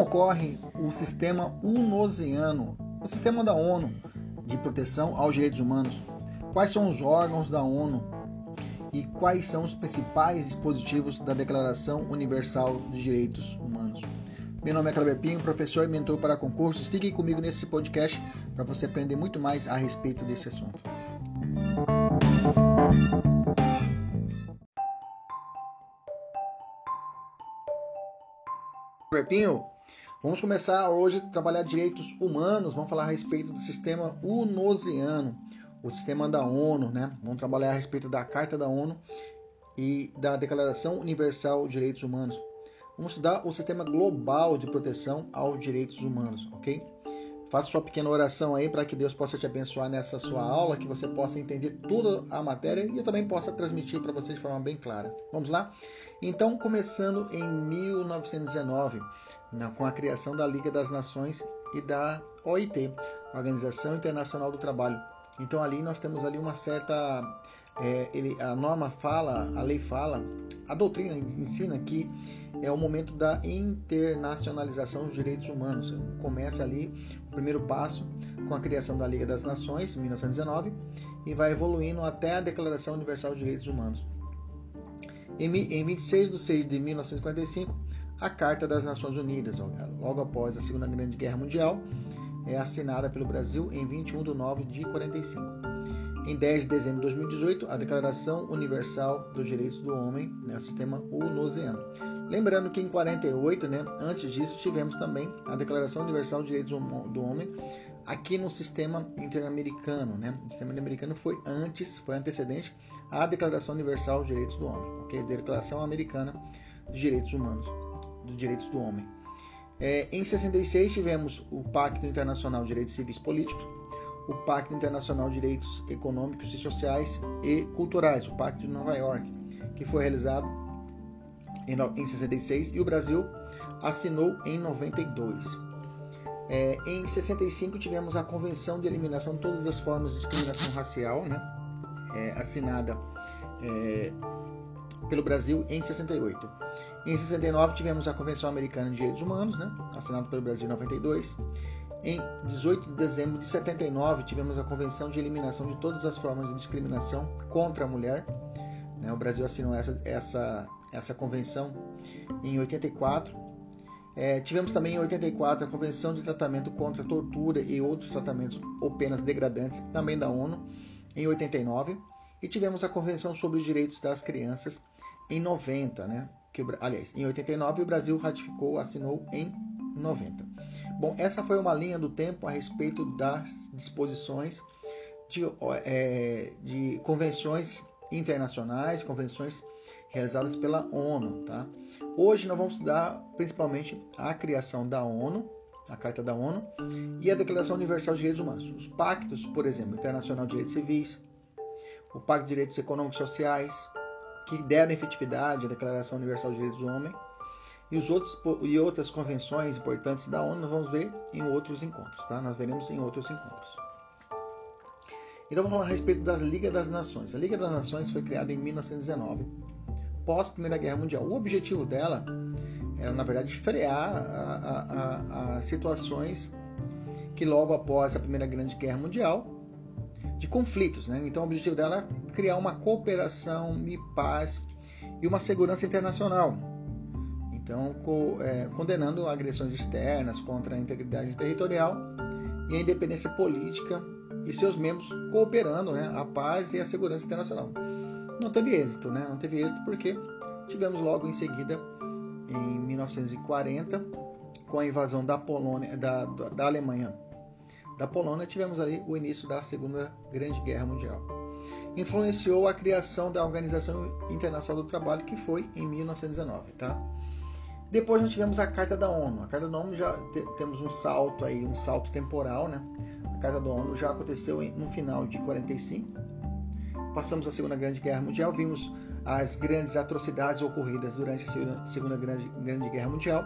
Ocorre o sistema unosiano, o sistema da ONU de proteção aos direitos humanos? Quais são os órgãos da ONU e quais são os principais dispositivos da Declaração Universal dos Direitos Humanos? Meu nome é Kleber Pinho, professor e mentor para concursos. Fique comigo nesse podcast para você aprender muito mais a respeito desse assunto. Kleber Pinho, Vamos começar hoje a trabalhar direitos humanos, vamos falar a respeito do sistema unosiano, o sistema da ONU, né? Vamos trabalhar a respeito da Carta da ONU e da Declaração Universal de Direitos Humanos. Vamos estudar o sistema global de proteção aos direitos humanos, ok? Faça sua pequena oração aí para que Deus possa te abençoar nessa sua aula, que você possa entender toda a matéria e eu também possa transmitir para você de forma bem clara. Vamos lá? Então, começando em 1919 com a criação da Liga das Nações e da OIT, Organização Internacional do Trabalho. Então ali nós temos ali uma certa é, ele, a norma fala, a lei fala, a doutrina ensina que é o momento da internacionalização dos direitos humanos. Começa ali o primeiro passo com a criação da Liga das Nações, em 1919, e vai evoluindo até a Declaração Universal dos Direitos Humanos. Em 26 de 6 de 1945, a Carta das Nações Unidas, logo após a Segunda Grande Guerra Mundial, é assinada pelo Brasil em 21 de nove de 45. Em 10 de dezembro de 2018, a Declaração Universal dos Direitos do Homem, né, o sistema UNOSEANO. Lembrando que em 48, né, antes disso, tivemos também a Declaração Universal dos Direitos do Homem aqui no sistema interamericano. Né? O sistema interamericano foi antes, foi antecedente à Declaração Universal dos Direitos do Homem, okay? Declaração Americana dos Direitos Humanos dos Direitos do Homem. É, em 66 tivemos o Pacto Internacional de Direitos Civis e Políticos, o Pacto Internacional de Direitos Econômicos e Sociais e Culturais, o Pacto de Nova York, que foi realizado em, em 66 e o Brasil assinou em 92. É, em 65 tivemos a Convenção de Eliminação de Todas as Formas de Discriminação Racial, né, é, assinada é, pelo Brasil em 68. Em 69 tivemos a Convenção Americana de Direitos Humanos, né, assinada pelo Brasil em 92. Em 18 de dezembro de 79 tivemos a Convenção de Eliminação de todas as formas de discriminação contra a mulher. Né, o Brasil assinou essa, essa, essa convenção em 84. É, tivemos também em 84 a Convenção de Tratamento contra a Tortura e outros tratamentos ou penas degradantes, também da ONU, em 89. E tivemos a Convenção sobre os Direitos das Crianças em 90, né? que, aliás, em 89 o Brasil ratificou, assinou em 90. Bom, essa foi uma linha do tempo a respeito das disposições de, é, de convenções internacionais, convenções realizadas pela ONU. Tá? Hoje nós vamos estudar principalmente a criação da ONU, a Carta da ONU e a Declaração Universal de Direitos Humanos. Os pactos, por exemplo, Internacional de Direitos Civis, o Pacto de Direitos Econômicos e Sociais, que deram efetividade à Declaração Universal dos Direitos do Homem e, os outros, e outras convenções importantes da ONU nós vamos ver em outros encontros, tá? Nós veremos em outros encontros. Então vamos falar a respeito da Liga das Nações. A Liga das Nações foi criada em 1919, pós Primeira Guerra Mundial. O objetivo dela era, na verdade, frear as situações que logo após a Primeira Grande Guerra Mundial de conflitos. Né? Então, o objetivo dela é criar uma cooperação e paz e uma segurança internacional. Então, co, é, condenando agressões externas contra a integridade territorial e a independência política e seus membros cooperando né, a paz e a segurança internacional. Não teve êxito, né? Não teve êxito porque tivemos logo em seguida, em 1940, com a invasão da Polônia, da, da Alemanha, da Polônia, tivemos ali o início da Segunda Grande Guerra Mundial. Influenciou a criação da Organização Internacional do Trabalho, que foi em 1919, tá? Depois nós tivemos a Carta da ONU. A Carta da ONU já te, temos um salto aí, um salto temporal, né? A Carta da ONU já aconteceu em, no final de 45. Passamos a Segunda Grande Guerra Mundial, vimos as grandes atrocidades ocorridas durante a Segunda Grande, Grande Guerra Mundial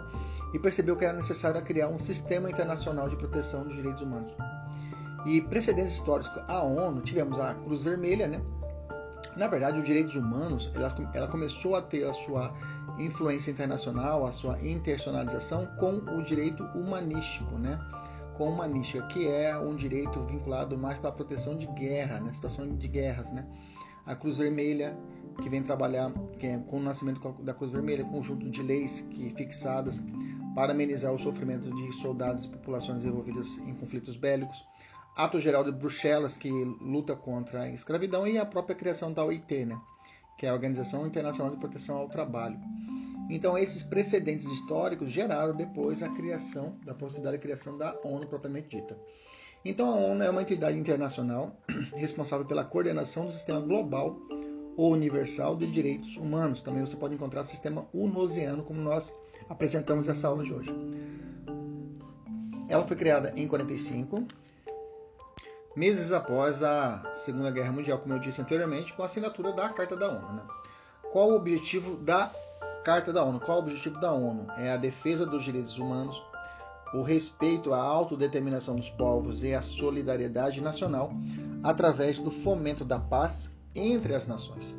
e percebeu que era necessário criar um sistema internacional de proteção dos direitos humanos. E precedentes históricos, a ONU, tivemos a Cruz Vermelha, né? Na verdade, os direitos humanos, ela, ela começou a ter a sua influência internacional, a sua internacionalização com o direito humanístico, né? Com humanística, que é um direito vinculado mais para a proteção de guerra, né? situação de guerras, né? A Cruz Vermelha, que vem trabalhar é, com o nascimento da Cruz Vermelha, conjunto de leis que fixadas para amenizar o sofrimento de soldados e populações envolvidas em conflitos bélicos. Ato Geral de Bruxelas, que luta contra a escravidão, e a própria criação da OIT, né? que é a Organização Internacional de Proteção ao Trabalho. Então, esses precedentes históricos geraram depois a criação, da possibilidade de criação da ONU propriamente dita. Então, a ONU é uma entidade internacional responsável pela coordenação do sistema global ou universal de direitos humanos. Também você pode encontrar o sistema unosiano, como nós apresentamos nessa aula de hoje. Ela foi criada em 45, meses após a Segunda Guerra Mundial, como eu disse anteriormente, com a assinatura da Carta da ONU. Né? Qual o objetivo da Carta da ONU? Qual o objetivo da ONU? É a defesa dos direitos humanos, o respeito à autodeterminação dos povos e a solidariedade nacional através do fomento da paz entre as nações.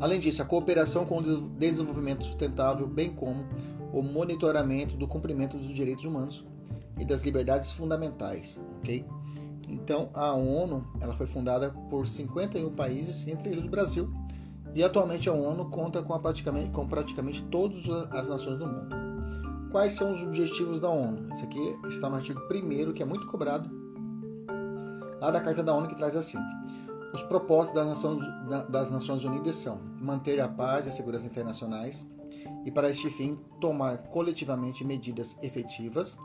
Além disso, a cooperação com o desenvolvimento sustentável, bem como o monitoramento do cumprimento dos direitos humanos e das liberdades fundamentais, ok? Então, a ONU ela foi fundada por 51 países, entre eles o Brasil, e atualmente a ONU conta com, praticamente, com praticamente todas as nações do mundo. Quais são os objetivos da ONU? Isso aqui está no artigo 1 que é muito cobrado, lá da Carta da ONU, que traz assim: os propósitos das Nações, das Nações Unidas são manter a paz e a segurança internacionais e, para este fim, tomar coletivamente medidas efetivas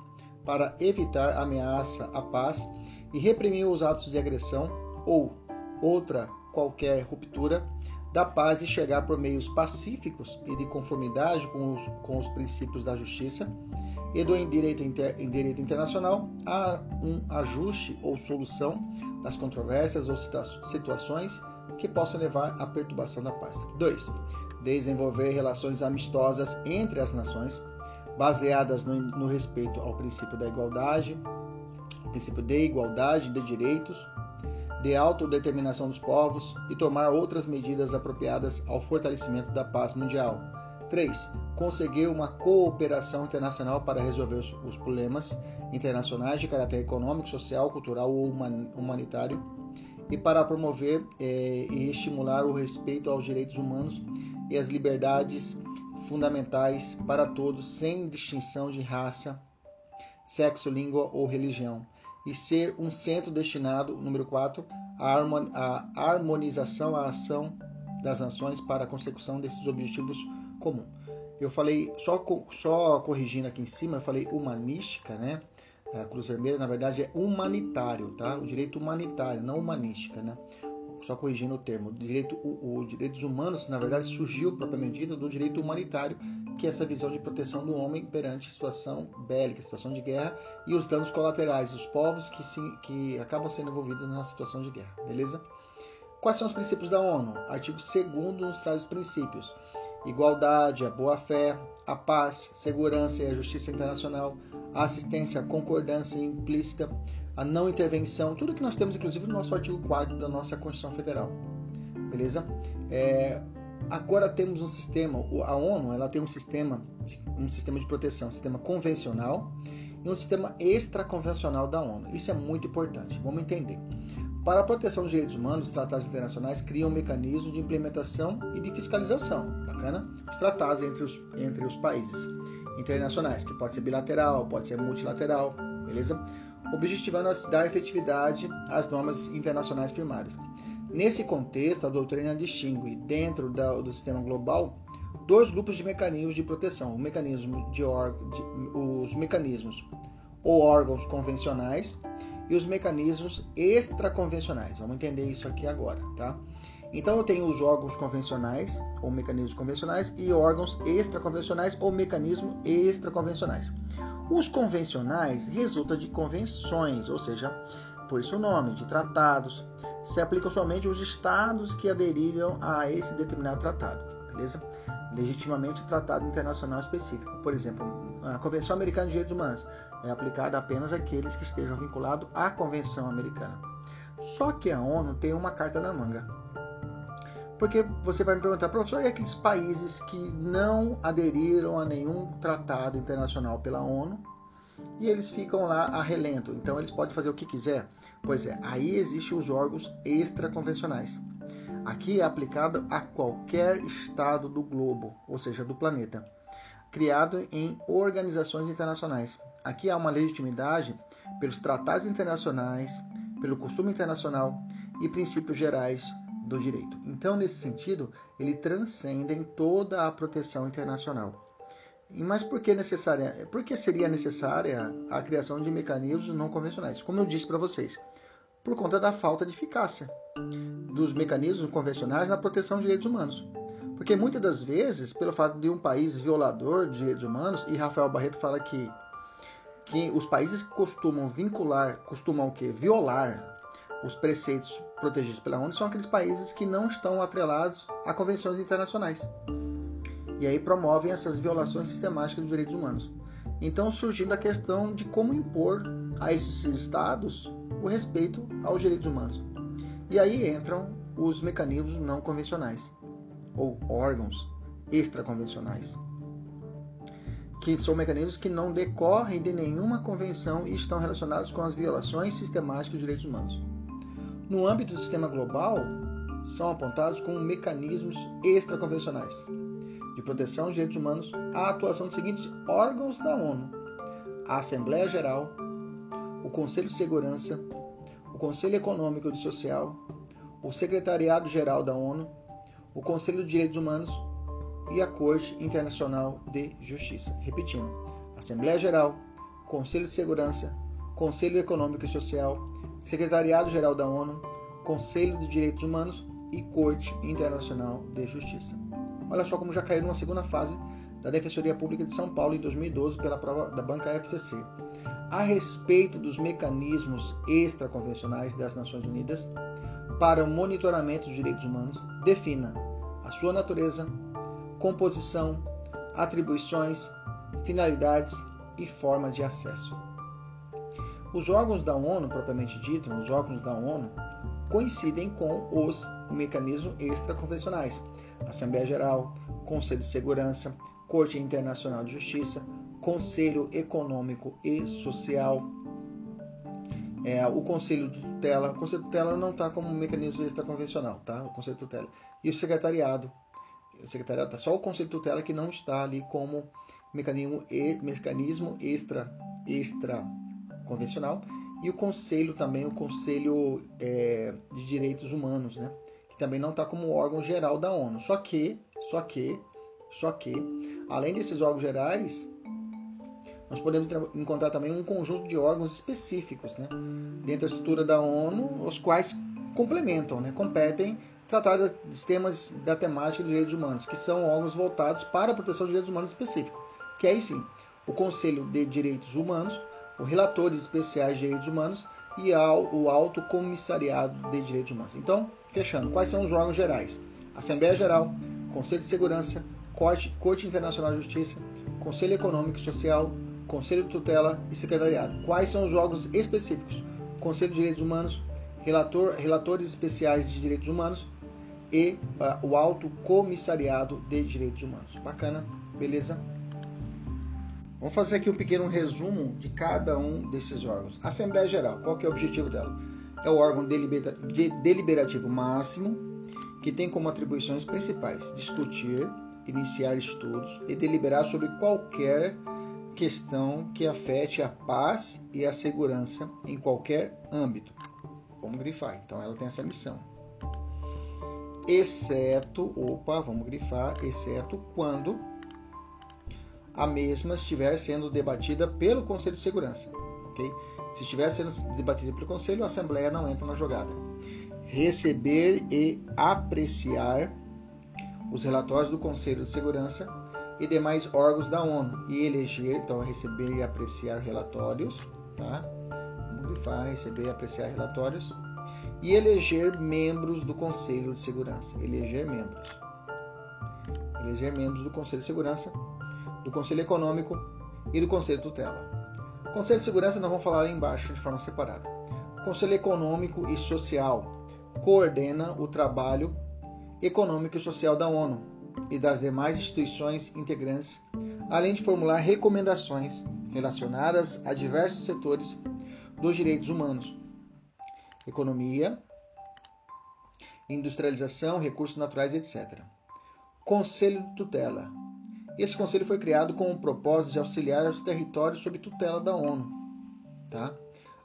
para evitar ameaça à paz e reprimir os atos de agressão ou outra qualquer ruptura da paz e chegar por meios pacíficos e de conformidade com os, com os princípios da justiça e do direito, inter, direito internacional a um ajuste ou solução das controvérsias ou situações que possam levar à perturbação da paz. 2. Desenvolver relações amistosas entre as nações, baseadas no, no respeito ao princípio da igualdade, princípio de igualdade de direitos, de autodeterminação dos povos e tomar outras medidas apropriadas ao fortalecimento da paz mundial. 3. Conseguir uma cooperação internacional para resolver os, os problemas internacionais de caráter econômico, social, cultural ou humanitário e para promover eh, e estimular o respeito aos direitos humanos e as liberdades fundamentais para todos, sem distinção de raça, sexo, língua ou religião, e ser um centro destinado, número 4, à harmonização, à ação das nações para a consecução desses objetivos comuns. Eu falei, só, só corrigindo aqui em cima, eu falei humanística, né? A Cruz Vermelha, na verdade, é humanitário, tá? O direito humanitário, não humanística, né? Só corrigindo o termo. O direito, o, o direitos humanos, na verdade, surgiu propriamente dito do direito humanitário, que é essa visão de proteção do homem perante situação bélica, situação de guerra e os danos colaterais, os povos que, se, que acabam sendo envolvidos na situação de guerra, beleza? Quais são os princípios da ONU? Artigo 2 nos traz os princípios: igualdade, a boa-fé, a paz, segurança e a justiça internacional, a assistência, a concordância implícita, a não intervenção, tudo que nós temos, inclusive, no nosso artigo 4 da nossa Constituição Federal. Beleza? É, agora temos um sistema, a ONU ela tem um sistema, um sistema de proteção, um sistema convencional e um sistema extraconvencional da ONU. Isso é muito importante, vamos entender. Para a proteção dos direitos humanos, os tratados internacionais criam um mecanismo de implementação e de fiscalização. Bacana? Os tratados entre os, entre os países internacionais, que pode ser bilateral, pode ser multilateral, beleza? Objetivando dar efetividade às normas internacionais firmadas. Nesse contexto, a doutrina distingue, dentro da, do sistema global, dois grupos de mecanismos de proteção: o mecanismo de, de os mecanismos ou órgãos convencionais e os mecanismos extraconvencionais. Vamos entender isso aqui agora, tá? Então eu tenho os órgãos convencionais ou mecanismos convencionais e órgãos extraconvencionais ou mecanismos extraconvencionais. Os convencionais resultam de convenções, ou seja, por isso o nome, de tratados, se aplicam somente aos estados que aderiram a esse determinado tratado, beleza? Legitimamente tratado internacional específico. Por exemplo, a Convenção Americana de Direitos Humanos é aplicada apenas àqueles que estejam vinculados à Convenção Americana. Só que a ONU tem uma carta na manga. Porque você vai me perguntar, professor, e aqueles países que não aderiram a nenhum tratado internacional pela ONU e eles ficam lá a relento, então eles podem fazer o que quiser? Pois é, aí existem os órgãos extraconvencionais. Aqui é aplicado a qualquer estado do globo, ou seja, do planeta, criado em organizações internacionais. Aqui há uma legitimidade pelos tratados internacionais, pelo costume internacional e princípios gerais do direito. Então, nesse sentido, ele transcendem toda a proteção internacional. Mas por que necessária? Por que seria necessária a criação de mecanismos não convencionais? Como eu disse para vocês, por conta da falta de eficácia dos mecanismos convencionais na proteção de direitos humanos. Porque muitas das vezes, pelo fato de um país violador de direitos humanos, e Rafael Barreto fala que, que os países que costumam vincular, costumam o quê? Violar os preceitos protegidos pela ONU são aqueles países que não estão atrelados a convenções internacionais. E aí promovem essas violações sistemáticas dos direitos humanos. Então surgindo a questão de como impor a esses estados o respeito aos direitos humanos. E aí entram os mecanismos não convencionais ou órgãos extraconvencionais, que são mecanismos que não decorrem de nenhuma convenção e estão relacionados com as violações sistemáticas dos direitos humanos. No âmbito do sistema global, são apontados como mecanismos extraconvencionais de proteção dos direitos humanos a atuação dos seguintes órgãos da ONU: a Assembleia Geral, o Conselho de Segurança, o Conselho Econômico e Social, o Secretariado Geral da ONU, o Conselho de Direitos Humanos e a Corte Internacional de Justiça. Repetindo: Assembleia Geral, Conselho de Segurança, Conselho Econômico e Social, Secretariado Geral da ONU, Conselho de Direitos Humanos e Corte Internacional de Justiça. Olha só como já caiu numa segunda fase da Defensoria Pública de São Paulo em 2012 pela prova da banca FCC. A respeito dos mecanismos extraconvencionais das Nações Unidas para o monitoramento dos direitos humanos, defina a sua natureza, composição, atribuições, finalidades e forma de acesso. Os órgãos da ONU, propriamente dito, os órgãos da ONU, coincidem com os mecanismos extraconvencionais. Assembleia Geral, Conselho de Segurança, Corte Internacional de Justiça, Conselho Econômico e Social, é, o Conselho de Tutela. O Conselho de Tutela não está como um mecanismo extraconvencional, tá? O Conselho de Tutela. E o Secretariado. O Secretariado está só o Conselho Tutela que não está ali como mecanismo, mecanismo extra, extra convencional, e o Conselho também, o Conselho é, de Direitos Humanos, né? que também não está como órgão geral da ONU. Só que, só que, só que, além desses órgãos gerais, nós podemos encontrar também um conjunto de órgãos específicos, né? dentro da estrutura da ONU, os quais complementam, né? competem tratar dos temas da temática de direitos humanos, que são órgãos voltados para a proteção de direitos humanos específicos, que aí sim, o Conselho de Direitos Humanos, os relatores especiais de direitos humanos e ao, o Alto Comissariado de Direitos Humanos. Então, fechando, quais são os órgãos gerais? Assembleia Geral, Conselho de Segurança, Corte, Corte Internacional de Justiça, Conselho Econômico e Social, Conselho de Tutela e Secretariado. Quais são os órgãos específicos? Conselho de Direitos Humanos, relator, relatores especiais de direitos humanos e uh, o Alto Comissariado de Direitos Humanos. Bacana, beleza? Vamos fazer aqui um pequeno resumo de cada um desses órgãos. Assembleia Geral, qual que é o objetivo dela? é o órgão deliberativo máximo que tem como atribuições principais discutir, iniciar estudos e deliberar sobre qualquer questão que afete a paz e a segurança em qualquer âmbito. Vamos grifar. Então ela tem essa missão. Exceto, opa, vamos grifar, exceto quando a mesma estiver sendo debatida pelo Conselho de Segurança, ok? Se estiver sendo debatida pelo Conselho, a Assembleia não entra na jogada. Receber e apreciar os relatórios do Conselho de Segurança e demais órgãos da ONU e eleger, então receber e apreciar relatórios, tá? Vamos grifar, receber e apreciar relatórios e eleger membros do Conselho de Segurança. Eleger membros. Eleger membros do Conselho de Segurança, do Conselho Econômico e do Conselho Tutela. Conselho de Segurança nós vamos falar lá embaixo de forma separada. Conselho Econômico e Social coordena o trabalho econômico e social da ONU e das demais instituições integrantes, além de formular recomendações relacionadas a diversos setores dos direitos humanos, economia, industrialização, recursos naturais, etc. Conselho de Tutela. Esse conselho foi criado com o propósito de auxiliar os territórios sob tutela da ONU, tá?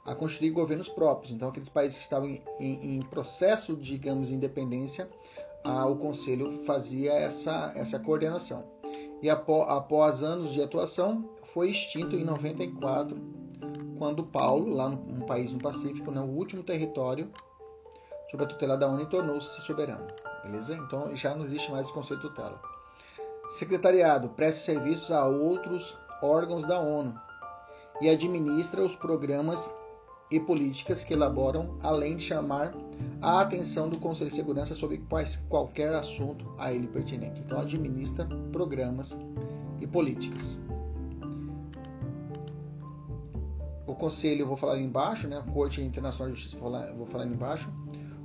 a construir governos próprios. Então, aqueles países que estavam em, em processo, digamos, de independência, a, o conselho fazia essa, essa coordenação. E após, após anos de atuação, foi extinto em 94, quando Paulo, lá num país no Pacífico, né, o último território sob a tutela da ONU, tornou-se soberano. Beleza? Então já não existe mais o conceito de tutela. Secretariado presta serviços a outros órgãos da ONU e administra os programas e políticas que elaboram, além de chamar a atenção do Conselho de Segurança sobre quais, qualquer assunto a ele pertinente. Então, administra programas e políticas. O Conselho, vou falar ali embaixo, né? A Corte Internacional de Justiça, falar, vou falar ali embaixo.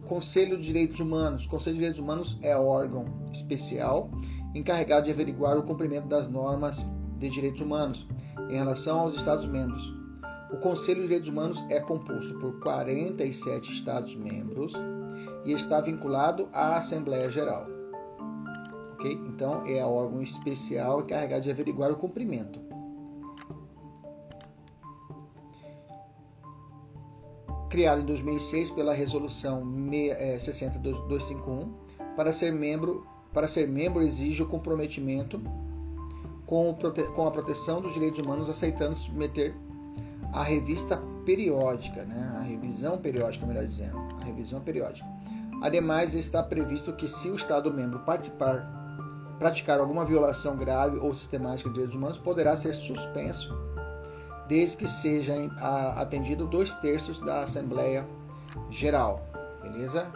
Conselho de Direitos Humanos. O Conselho de Direitos Humanos é órgão especial encarregado de averiguar o cumprimento das normas de direitos humanos em relação aos Estados-membros o Conselho de Direitos Humanos é composto por 47 Estados-membros e está vinculado à Assembleia Geral. Ok? Então, é órgão especial encarregado de averiguar o cumprimento. Criado em 2006 pela Resolução 60251, é, para ser membro, para ser membro exige o comprometimento com, com a proteção dos direitos humanos, aceitando submeter a revista periódica, né? a revisão periódica, melhor dizendo, a revisão periódica. Ademais, está previsto que se o Estado-membro participar, praticar alguma violação grave ou sistemática de direitos humanos, poderá ser suspenso, desde que seja atendido dois terços da Assembleia Geral. Beleza?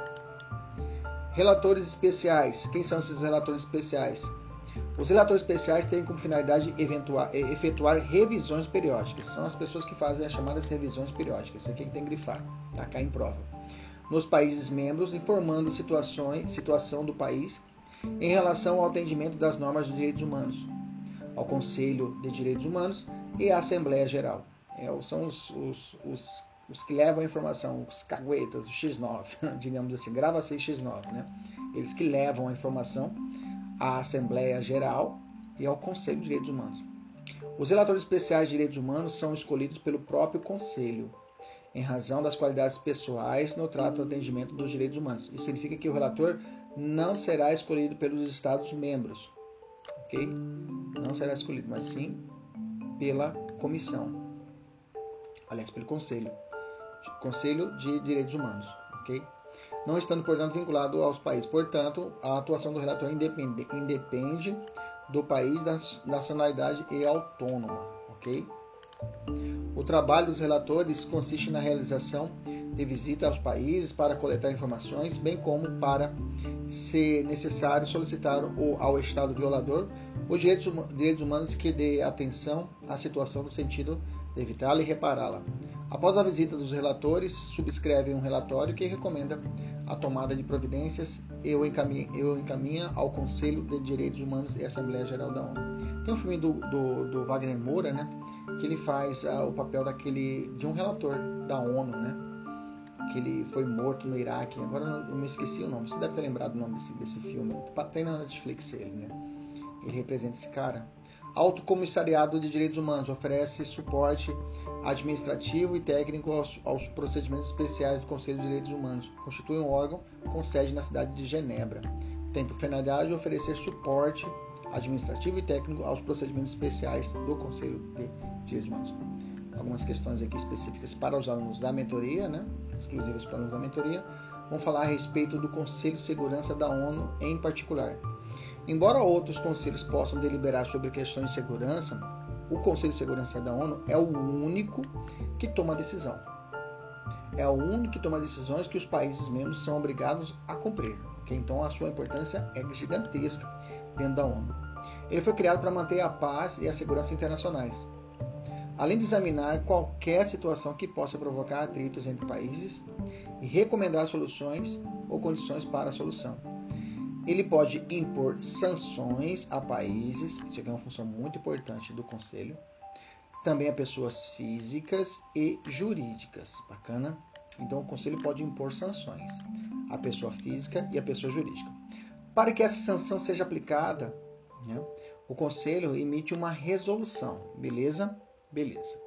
Relatores especiais. Quem são esses relatores especiais? Os relatores especiais têm como finalidade efetuar revisões periódicas. São as pessoas que fazem as chamadas revisões periódicas. Isso aqui tem que grifar, tá? Cá em prova. Nos países membros, informando situações, situação do país em relação ao atendimento das normas de direitos humanos, ao Conselho de Direitos Humanos e à Assembleia Geral. É, são os, os, os, os, que levam a informação, os caguetas, o X9, digamos assim, grava 6 X9, né? Eles que levam a informação à Assembleia Geral e ao Conselho de Direitos Humanos. Os relatores especiais de direitos humanos são escolhidos pelo próprio Conselho, em razão das qualidades pessoais no trato do atendimento dos direitos humanos. Isso significa que o relator não será escolhido pelos Estados-membros, ok? Não será escolhido, mas sim pela comissão, aliás, pelo Conselho, Conselho de Direitos Humanos, ok? não estando, portanto, vinculado aos países. Portanto, a atuação do relator independe, independe do país, da nacionalidade e autônoma, ok? O trabalho dos relatores consiste na realização de visita aos países para coletar informações, bem como para, se necessário, solicitar ao Estado violador os direitos, direitos humanos que dê atenção à situação no sentido de evitá-la e repará-la. Após a visita dos relatores, subscrevem um relatório que recomenda a tomada de providências e o encaminha, o encaminha ao Conselho de Direitos Humanos e Assembleia Geral da ONU. Tem um filme do, do, do Wagner Moura, né, que ele faz uh, o papel daquele de um relator da ONU, né, que ele foi morto no Iraque. Agora eu me esqueci o nome. Você deve ter lembrado o nome desse, desse filme. Tem na Netflix ele, né? Ele representa esse cara. Alto Comissariado de Direitos Humanos oferece suporte administrativo e técnico aos, aos, procedimentos especiais do Conselho de Direitos Humanos. Constitui um órgão com sede na cidade de Genebra. Tem por finalidade oferecer suporte administrativo e técnico aos procedimentos especiais do Conselho de Direitos Humanos. Algumas questões aqui específicas para os alunos da mentoria, né? exclusivas para os alunos da mentoria. Vamos falar a respeito do Conselho de Segurança da ONU em particular. Embora outros conselhos possam deliberar sobre questões de segurança, o Conselho de Segurança da ONU é o único que toma decisão. É o único que toma decisões que os países membros são obrigados a cumprir. Então a sua importância é gigantesca dentro da ONU. Ele foi criado para manter a paz e a segurança internacionais, além de examinar qualquer situação que possa provocar atritos entre países e recomendar soluções ou condições para a solução. Ele pode impor sanções a países, isso aqui é uma função muito importante do Conselho, também a pessoas físicas e jurídicas. Bacana? Então, o Conselho pode impor sanções à pessoa física e à pessoa jurídica. Para que essa sanção seja aplicada, né, o Conselho emite uma resolução, beleza? Beleza.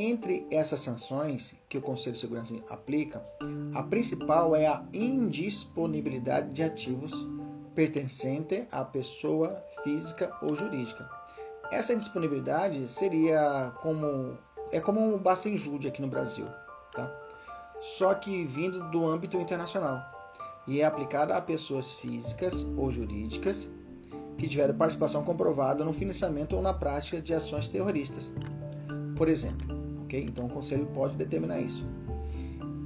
Entre essas sanções que o Conselho de Segurança aplica, a principal é a indisponibilidade de ativos pertencente à pessoa física ou jurídica. Essa indisponibilidade seria como é como o basta injúria aqui no Brasil, tá? só que vindo do âmbito internacional e é aplicada a pessoas físicas ou jurídicas que tiveram participação comprovada no financiamento ou na prática de ações terroristas. Por exemplo, ok? Então o conselho pode determinar isso.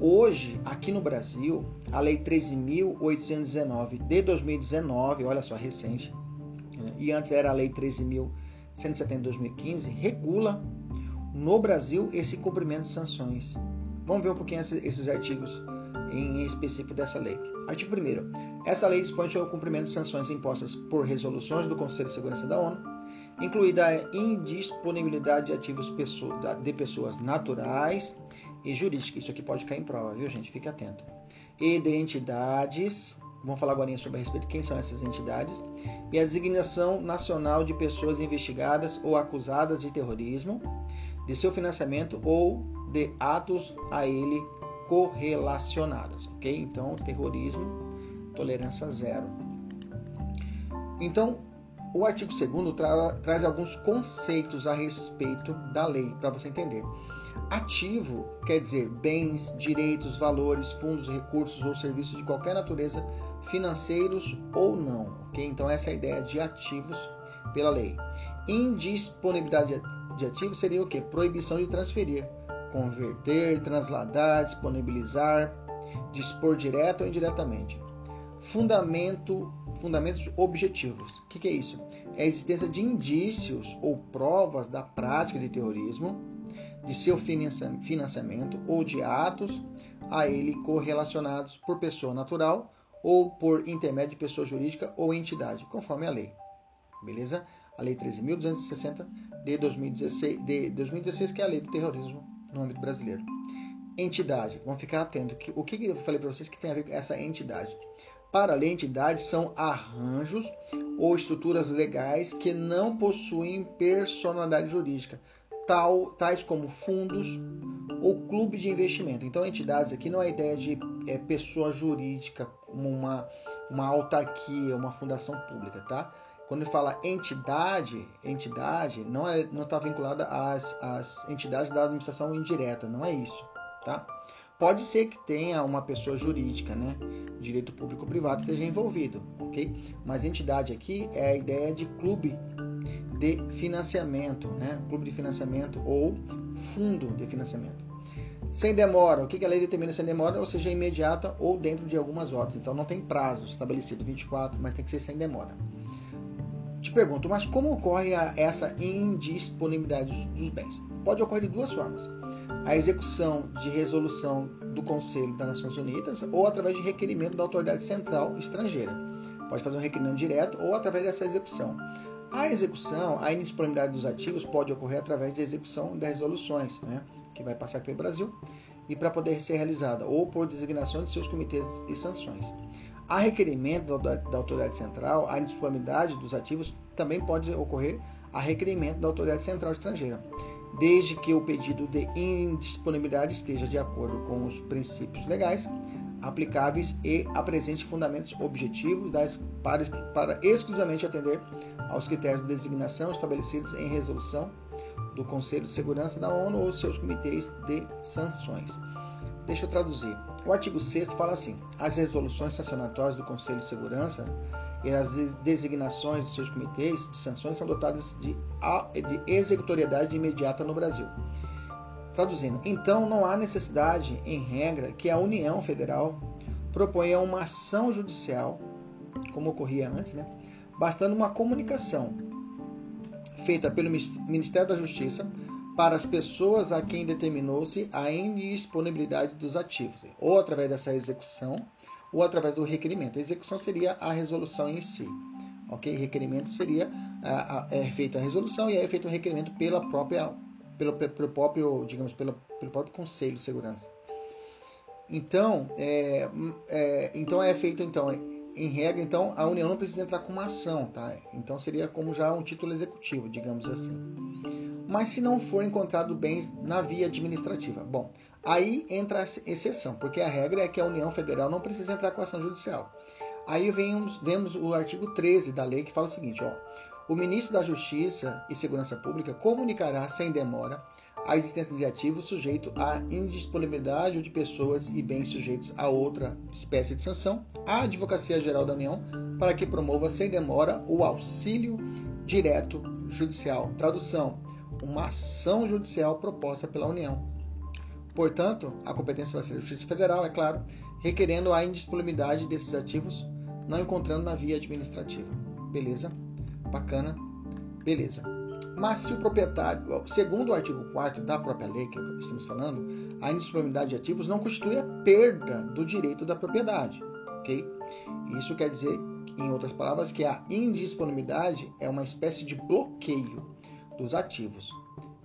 Hoje, aqui no Brasil, a Lei 13.819 de 2019, olha só, recente, né? e antes era a Lei 13.170 de 2015, regula no Brasil esse cumprimento de sanções Vamos ver um pouquinho esses artigos em específico dessa lei. Artigo 1. Essa lei dispõe sobre o cumprimento de sanções impostas por resoluções do Conselho de Segurança da ONU, incluída a indisponibilidade de ativos de pessoas naturais e jurídicas. Isso aqui pode cair em prova, viu, gente? Fique atento. E de entidades, vamos falar agora sobre a respeito de quem são essas entidades, e a designação nacional de pessoas investigadas ou acusadas de terrorismo, de seu financiamento ou de atos a ele correlacionados, ok? Então, terrorismo, tolerância zero. Então, o artigo 2 tra traz alguns conceitos a respeito da lei, para você entender. Ativo quer dizer bens, direitos, valores, fundos, recursos ou serviços de qualquer natureza, financeiros ou não, ok? Então, essa é a ideia de ativos pela lei. Indisponibilidade de ativos seria o quê? Proibição de transferir converter, transladar, disponibilizar, dispor direto ou indiretamente. Fundamento, fundamentos objetivos. O que, que é isso? É a existência de indícios ou provas da prática de terrorismo, de seu financiamento ou de atos a ele correlacionados por pessoa natural ou por intermédio de pessoa jurídica ou entidade, conforme a lei. Beleza? A Lei 13.260 de 2016, de 2016, que é a Lei do Terrorismo no âmbito brasileiro. Entidade, vamos ficar atento. O que eu falei para vocês que tem a ver com essa entidade? Para a entidades são arranjos ou estruturas legais que não possuem personalidade jurídica, tal, tais como fundos ou clube de investimento. Então, entidades aqui não é a ideia de é, pessoa jurídica, como uma, uma autarquia, uma fundação pública, tá? Quando ele fala entidade, entidade não é não está vinculada às, às entidades da administração indireta, não é isso, tá? Pode ser que tenha uma pessoa jurídica, né, direito público ou privado esteja envolvido, ok? Mas entidade aqui é a ideia de clube de financiamento, né? Clube de financiamento ou fundo de financiamento. Sem demora, o que a lei determina sem demora? Ou seja, imediata ou dentro de algumas horas. Então não tem prazo estabelecido 24, mas tem que ser sem demora. Te pergunto, mas como ocorre essa indisponibilidade dos bens? Pode ocorrer de duas formas: a execução de resolução do Conselho das Nações Unidas ou através de requerimento da autoridade central estrangeira. Pode fazer um requerimento direto ou através dessa execução. A execução, a indisponibilidade dos ativos pode ocorrer através da execução das resoluções, né, que vai passar pelo Brasil, e para poder ser realizada, ou por designações de seus comitês e sanções. A requerimento da, da autoridade central, a indisponibilidade dos ativos também pode ocorrer a requerimento da autoridade central estrangeira, desde que o pedido de indisponibilidade esteja de acordo com os princípios legais aplicáveis e apresente fundamentos objetivos das, para, para exclusivamente atender aos critérios de designação estabelecidos em resolução do Conselho de Segurança da ONU ou seus comitês de sanções. Deixa eu traduzir. O artigo 6 fala assim: as resoluções sancionatórias do Conselho de Segurança e as designações de seus comitês de sanções são dotadas de, de executoriedade imediata no Brasil. Traduzindo, então não há necessidade, em regra, que a União Federal proponha uma ação judicial, como ocorria antes, né? bastando uma comunicação feita pelo Ministério da Justiça para as pessoas a quem determinou-se a indisponibilidade dos ativos, ou através dessa execução, ou através do requerimento. A execução seria a resolução em si. Ok? Requerimento seria a, é feita a resolução e é feito o requerimento pela própria, pelo, pelo próprio, digamos, pelo, pelo próprio Conselho de Segurança. Então, é, é, então é feito então em regra, então a União não precisa entrar com uma ação, tá? Então seria como já um título executivo, digamos assim. Mas se não for encontrado bens na via administrativa, bom, aí entra a exceção, porque a regra é que a União Federal não precisa entrar com ação judicial. Aí vemos, vemos o artigo 13 da lei que fala o seguinte, ó, o ministro da Justiça e Segurança Pública comunicará sem demora a existência de ativos sujeito à indisponibilidade de pessoas e bens sujeitos a outra espécie de sanção à Advocacia Geral da União para que promova sem demora o auxílio direto judicial. Tradução: uma ação judicial proposta pela União. Portanto, a competência vai ser a Justiça Federal, é claro, requerendo a indisponibilidade desses ativos, não encontrando na via administrativa. Beleza? Bacana? Beleza. Mas se o proprietário, segundo o artigo 4 da própria lei que estamos falando, a indisponibilidade de ativos não constitui a perda do direito da propriedade, ok? Isso quer dizer, em outras palavras, que a indisponibilidade é uma espécie de bloqueio dos ativos,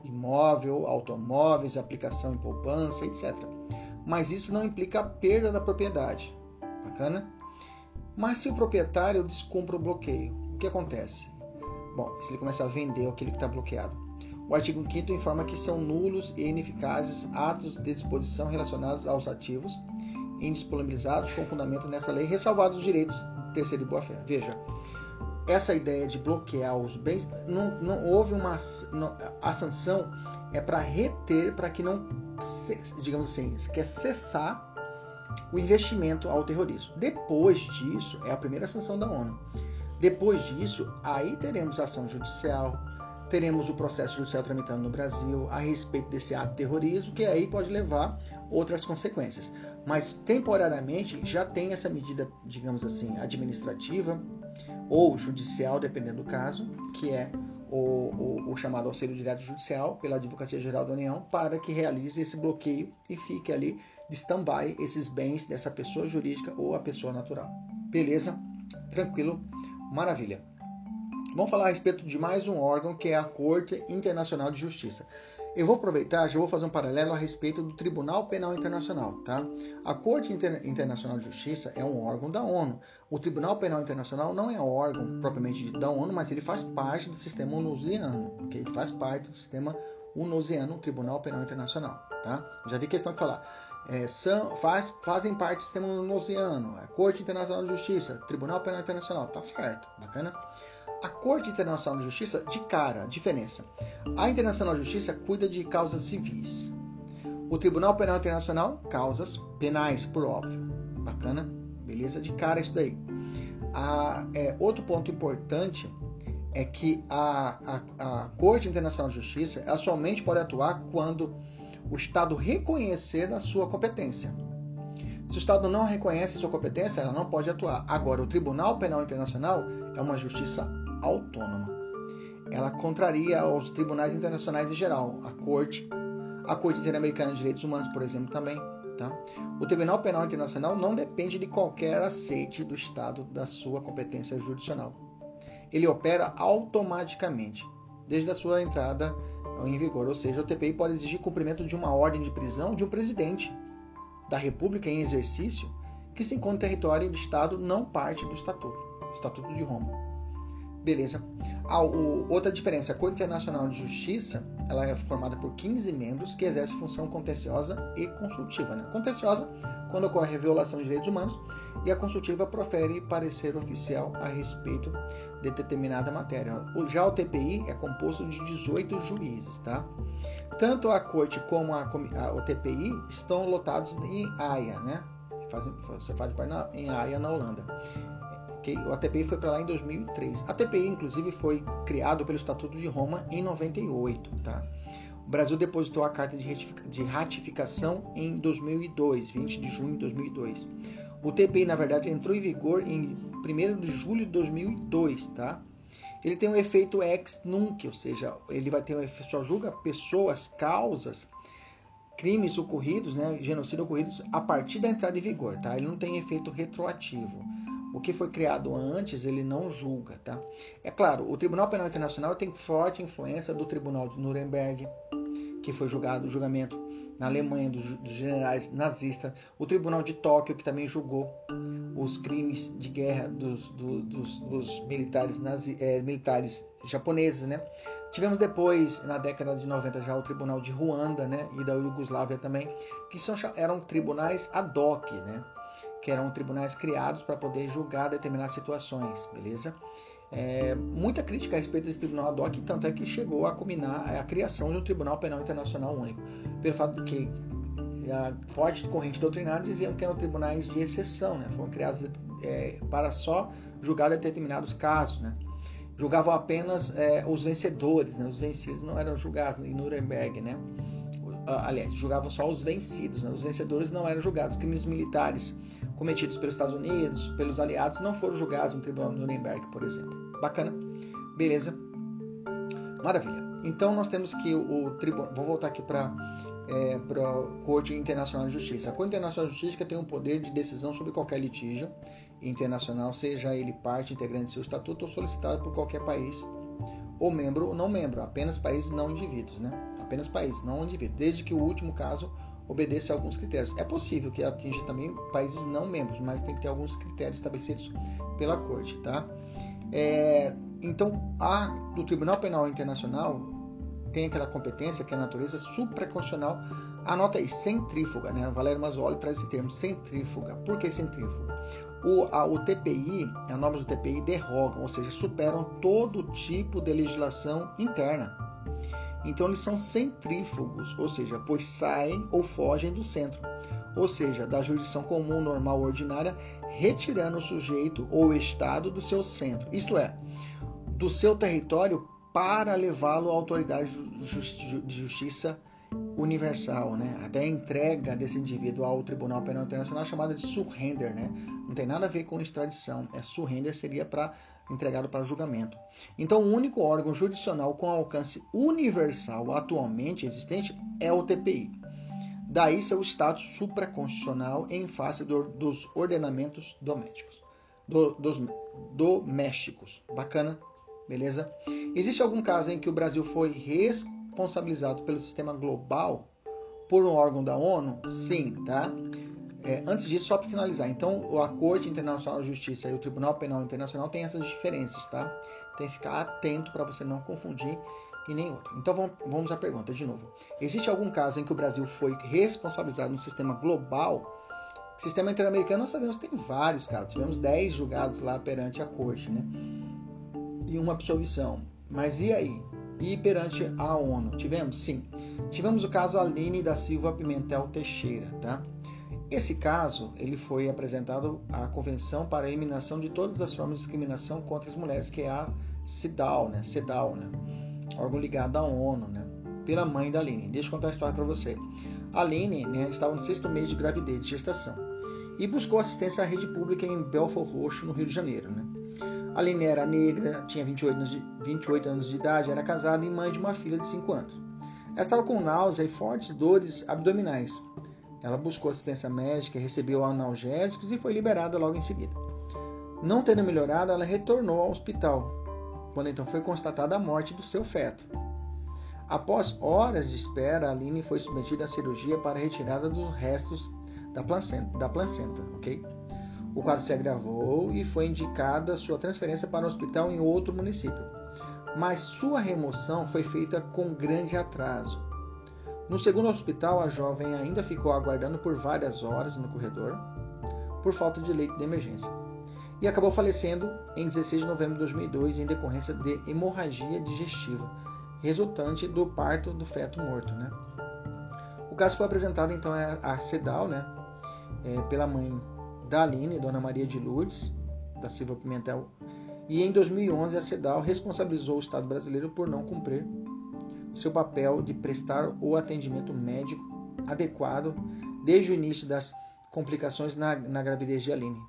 imóvel, automóveis, aplicação em poupança, etc. Mas isso não implica a perda da propriedade, bacana? Mas se o proprietário descumpre o bloqueio, o que acontece? Bom, se ele começa a vender aquilo que está bloqueado. O artigo 5 informa que são nulos e ineficazes atos de disposição relacionados aos ativos indisponibilizados com fundamento nessa lei, ressalvados os direitos terceiro de boa-fé. Veja, essa ideia de bloquear os bens, não, não houve uma. A sanção é para reter, para que não, digamos assim, quer cessar o investimento ao terrorismo. Depois disso, é a primeira sanção da ONU. Depois disso, aí teremos ação judicial, teremos o processo judicial tramitando no Brasil a respeito desse ato de terrorismo, que aí pode levar outras consequências. Mas temporariamente já tem essa medida, digamos assim, administrativa ou judicial, dependendo do caso, que é o, o, o, chamado auxílio direto judicial pela Advocacia Geral da União para que realize esse bloqueio e fique ali de stand-by esses bens dessa pessoa jurídica ou a pessoa natural. Beleza? Tranquilo? Maravilha. Vamos falar a respeito de mais um órgão que é a Corte Internacional de Justiça. Eu vou aproveitar, já vou fazer um paralelo a respeito do Tribunal Penal Internacional, tá? A Corte Inter Internacional de Justiça é um órgão da ONU. O Tribunal Penal Internacional não é um órgão propriamente da ONU, mas ele faz parte do sistema onusiano, ok? Ele faz parte do sistema onusiano, Tribunal Penal Internacional, tá? Já vi questão de falar é, são, faz, fazem parte do sistema onusiano, a Corte Internacional de Justiça, Tribunal Penal Internacional, tá certo, bacana. A Corte Internacional de Justiça, de cara, diferença. A Internacional de Justiça cuida de causas civis. O Tribunal Penal Internacional, causas penais, por óbvio. Bacana? Beleza? De cara isso daí. A, é, outro ponto importante é que a, a, a Corte Internacional de Justiça ela somente pode atuar quando o Estado reconhecer a sua competência. Se o Estado não reconhece a sua competência, ela não pode atuar. Agora, o Tribunal Penal Internacional é uma justiça autônoma. Ela contraria aos tribunais internacionais em geral, a Corte, a Corte Interamericana de Direitos Humanos, por exemplo, também. Tá? O Tribunal Penal Internacional não depende de qualquer aceite do Estado da sua competência jurisdicional. ele opera automaticamente, desde a sua entrada em vigor. Ou seja, o TPI pode exigir cumprimento de uma ordem de prisão de um presidente da República em exercício que se encontra em território do Estado não parte do Estatuto, Estatuto de Roma. Beleza. Ah, o, outra diferença, a Corte Internacional de Justiça, ela é formada por 15 membros que exercem função contenciosa e consultiva. Né? Contenciosa, quando ocorre violação de direitos humanos, e a consultiva profere parecer oficial a respeito de determinada matéria. Já o TPI é composto de 18 juízes, tá? Tanto a corte como a, a, o TPI estão lotados em Haia, né? Fazem, você faz parte na, em Haia, na Holanda. O TPI foi para lá em 2003. A TPI, inclusive, foi criado pelo Estatuto de Roma em 98, tá? O Brasil depositou a carta de ratificação em 2002, 20 de junho de 2002. O TPI, na verdade, entrou em vigor em 1 de julho de 2002, tá? Ele tem um efeito ex nunc, ou seja, ele vai ter um efeito, só julga pessoas, causas, crimes ocorridos, né, genocídio ocorridos a partir da entrada em vigor, tá? Ele não tem efeito retroativo. O que foi criado antes, ele não julga, tá? É claro, o Tribunal Penal Internacional tem forte influência do Tribunal de Nuremberg, que foi julgado o julgamento na Alemanha dos, dos generais nazistas, o Tribunal de Tóquio, que também julgou os crimes de guerra dos, do, dos, dos militares, nazi, é, militares japoneses, né? Tivemos depois, na década de 90, já o Tribunal de Ruanda, né? E da Iugoslávia também, que são, eram tribunais ad hoc, né? Que eram tribunais criados para poder julgar determinadas situações, beleza? É, muita crítica a respeito desse tribunal ad hoc, tanto é que chegou a culminar a criação de um Tribunal Penal Internacional único, pelo fato de que a forte corrente doutrinária diziam que eram tribunais de exceção, né? foram criados é, para só julgar determinados casos. Né? Julgavam apenas é, os vencedores, né? os vencidos não eram julgados em Nuremberg. Né? Aliás, julgavam só os vencidos, né? os vencedores não eram julgados. Crimes militares cometidos pelos Estados Unidos, pelos aliados, não foram julgados no Tribunal de Nuremberg, por exemplo. Bacana? Beleza? Maravilha. Então nós temos que o, tribunal. Vou voltar aqui para é, a Corte Internacional de Justiça. A Corte Internacional de Justiça tem o um poder de decisão sobre qualquer litígio internacional, seja ele parte integrante de seu estatuto ou solicitado por qualquer país, ou membro ou não membro, apenas países não indivíduos, né? Apenas países, não indivíduos, desde que o último caso obedeça a alguns critérios. É possível que atinja também países não membros, mas tem que ter alguns critérios estabelecidos pela Corte, tá? É, então, a, o Tribunal Penal Internacional tem aquela competência que é a natureza supraconstitucional. Anota aí, centrífuga, né? Valério Mazzoli traz esse termo, centrífuga. Por que centrífuga? O, a, o TPI, as normas do TPI derrogam, ou seja, superam todo tipo de legislação interna. Então eles são centrífugos, ou seja, pois saem ou fogem do centro, ou seja, da jurisdição comum, normal, ordinária, retirando o sujeito ou o Estado do seu centro, isto é, do seu território para levá-lo à autoridade de justiça universal, né? Até a entrega desse indivíduo ao Tribunal Penal Internacional chamada de surrender, né? Não tem nada a ver com extradição. É surrender seria para entregado para julgamento. Então, o único órgão jurisdicional com alcance universal atualmente existente é o TPI. Daí seu status supraconstitucional em face do, dos ordenamentos domésticos. Do, dos domésticos. Bacana? Beleza? Existe algum caso em que o Brasil foi responsabilizado pelo sistema global por um órgão da ONU? Sim, tá? É, antes disso, só para finalizar, então a Corte Internacional de Justiça e o Tribunal Penal Internacional têm essas diferenças, tá? Tem que ficar atento para você não confundir e nem outro. Então vamos, à pergunta de novo. Existe algum caso em que o Brasil foi responsabilizado no sistema global? Sistema interamericano nós sabemos que tem vários casos. Tivemos 10 julgados lá perante a corte, né? E uma absolvição. Mas e aí? E perante a ONU? Tivemos? Sim. Tivemos o caso Aline da Silva Pimentel Teixeira, tá? Esse caso ele foi apresentado à Convenção para a Eliminação de Todas as Formas de Discriminação contra as Mulheres, que é a CEDAW, né? CEDAW, né? Órgão ligado à ONU, né? Pela mãe da Aline. Deixa eu contar a história para você. A Aline né, estava no sexto mês de gravidez, de gestação, e buscou assistência à rede pública em Belfort Roxo, no Rio de Janeiro, né? Aline era negra, tinha 28 anos, de, 28 anos de idade, era casada e mãe de uma filha de 5 anos. Ela estava com náusea e fortes dores abdominais. Ela buscou assistência médica, recebeu analgésicos e foi liberada logo em seguida. Não tendo melhorado, ela retornou ao hospital quando então foi constatada a morte do seu feto. Após horas de espera, Aline foi submetida à cirurgia para a retirada dos restos da placenta, da placenta ok? O quadro se agravou e foi indicada sua transferência para um hospital em outro município. Mas sua remoção foi feita com grande atraso. No segundo hospital, a jovem ainda ficou aguardando por várias horas no corredor por falta de leito de emergência. E acabou falecendo em 16 de novembro de 2002 em decorrência de hemorragia digestiva resultante do parto do feto morto, né? O caso foi apresentado então à CEDAL, né, é, pela mãe da Aline, Dona Maria de Lourdes da Silva Pimentel, e em 2011 a CEDAL responsabilizou o Estado brasileiro por não cumprir seu papel de prestar o atendimento médico adequado desde o início das complicações na, na gravidez de Aline.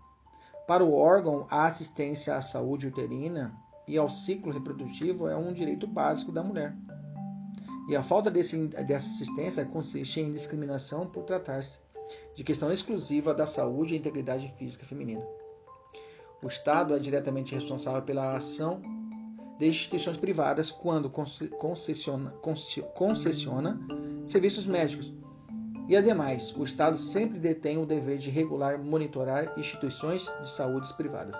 Para o órgão, a assistência à saúde uterina e ao ciclo reprodutivo é um direito básico da mulher. E a falta desse, dessa assistência consiste em discriminação por tratar-se de questão exclusiva da saúde e integridade física feminina. O Estado é diretamente responsável pela ação de instituições privadas quando concessiona, concessiona serviços médicos. E, ademais, o Estado sempre detém o dever de regular, monitorar instituições de saúde privadas.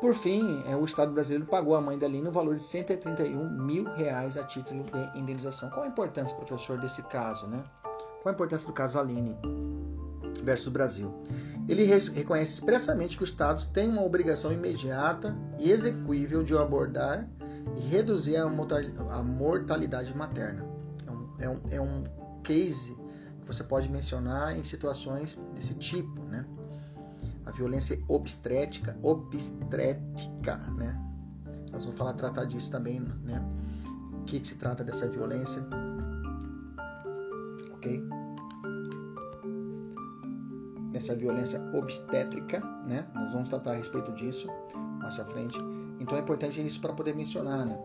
Por fim, é, o Estado brasileiro pagou à mãe da Aline o valor de 131 mil reais a título de indenização. Qual a importância, professor, desse caso, né? Qual a importância do caso Aline versus Brasil? Ele reconhece expressamente que os Estados têm uma obrigação imediata e execuível de abordar e reduzir a mortalidade materna. É um, é um, é um case que você pode mencionar em situações desse tipo, né? A violência obstétrica, obstétrica, né? Nós vamos falar, tratar disso também, né? Que se trata dessa violência ok? Essa violência obstétrica, né? Nós vamos tratar a respeito disso mais à frente. Então é importante isso para poder mencionar, né?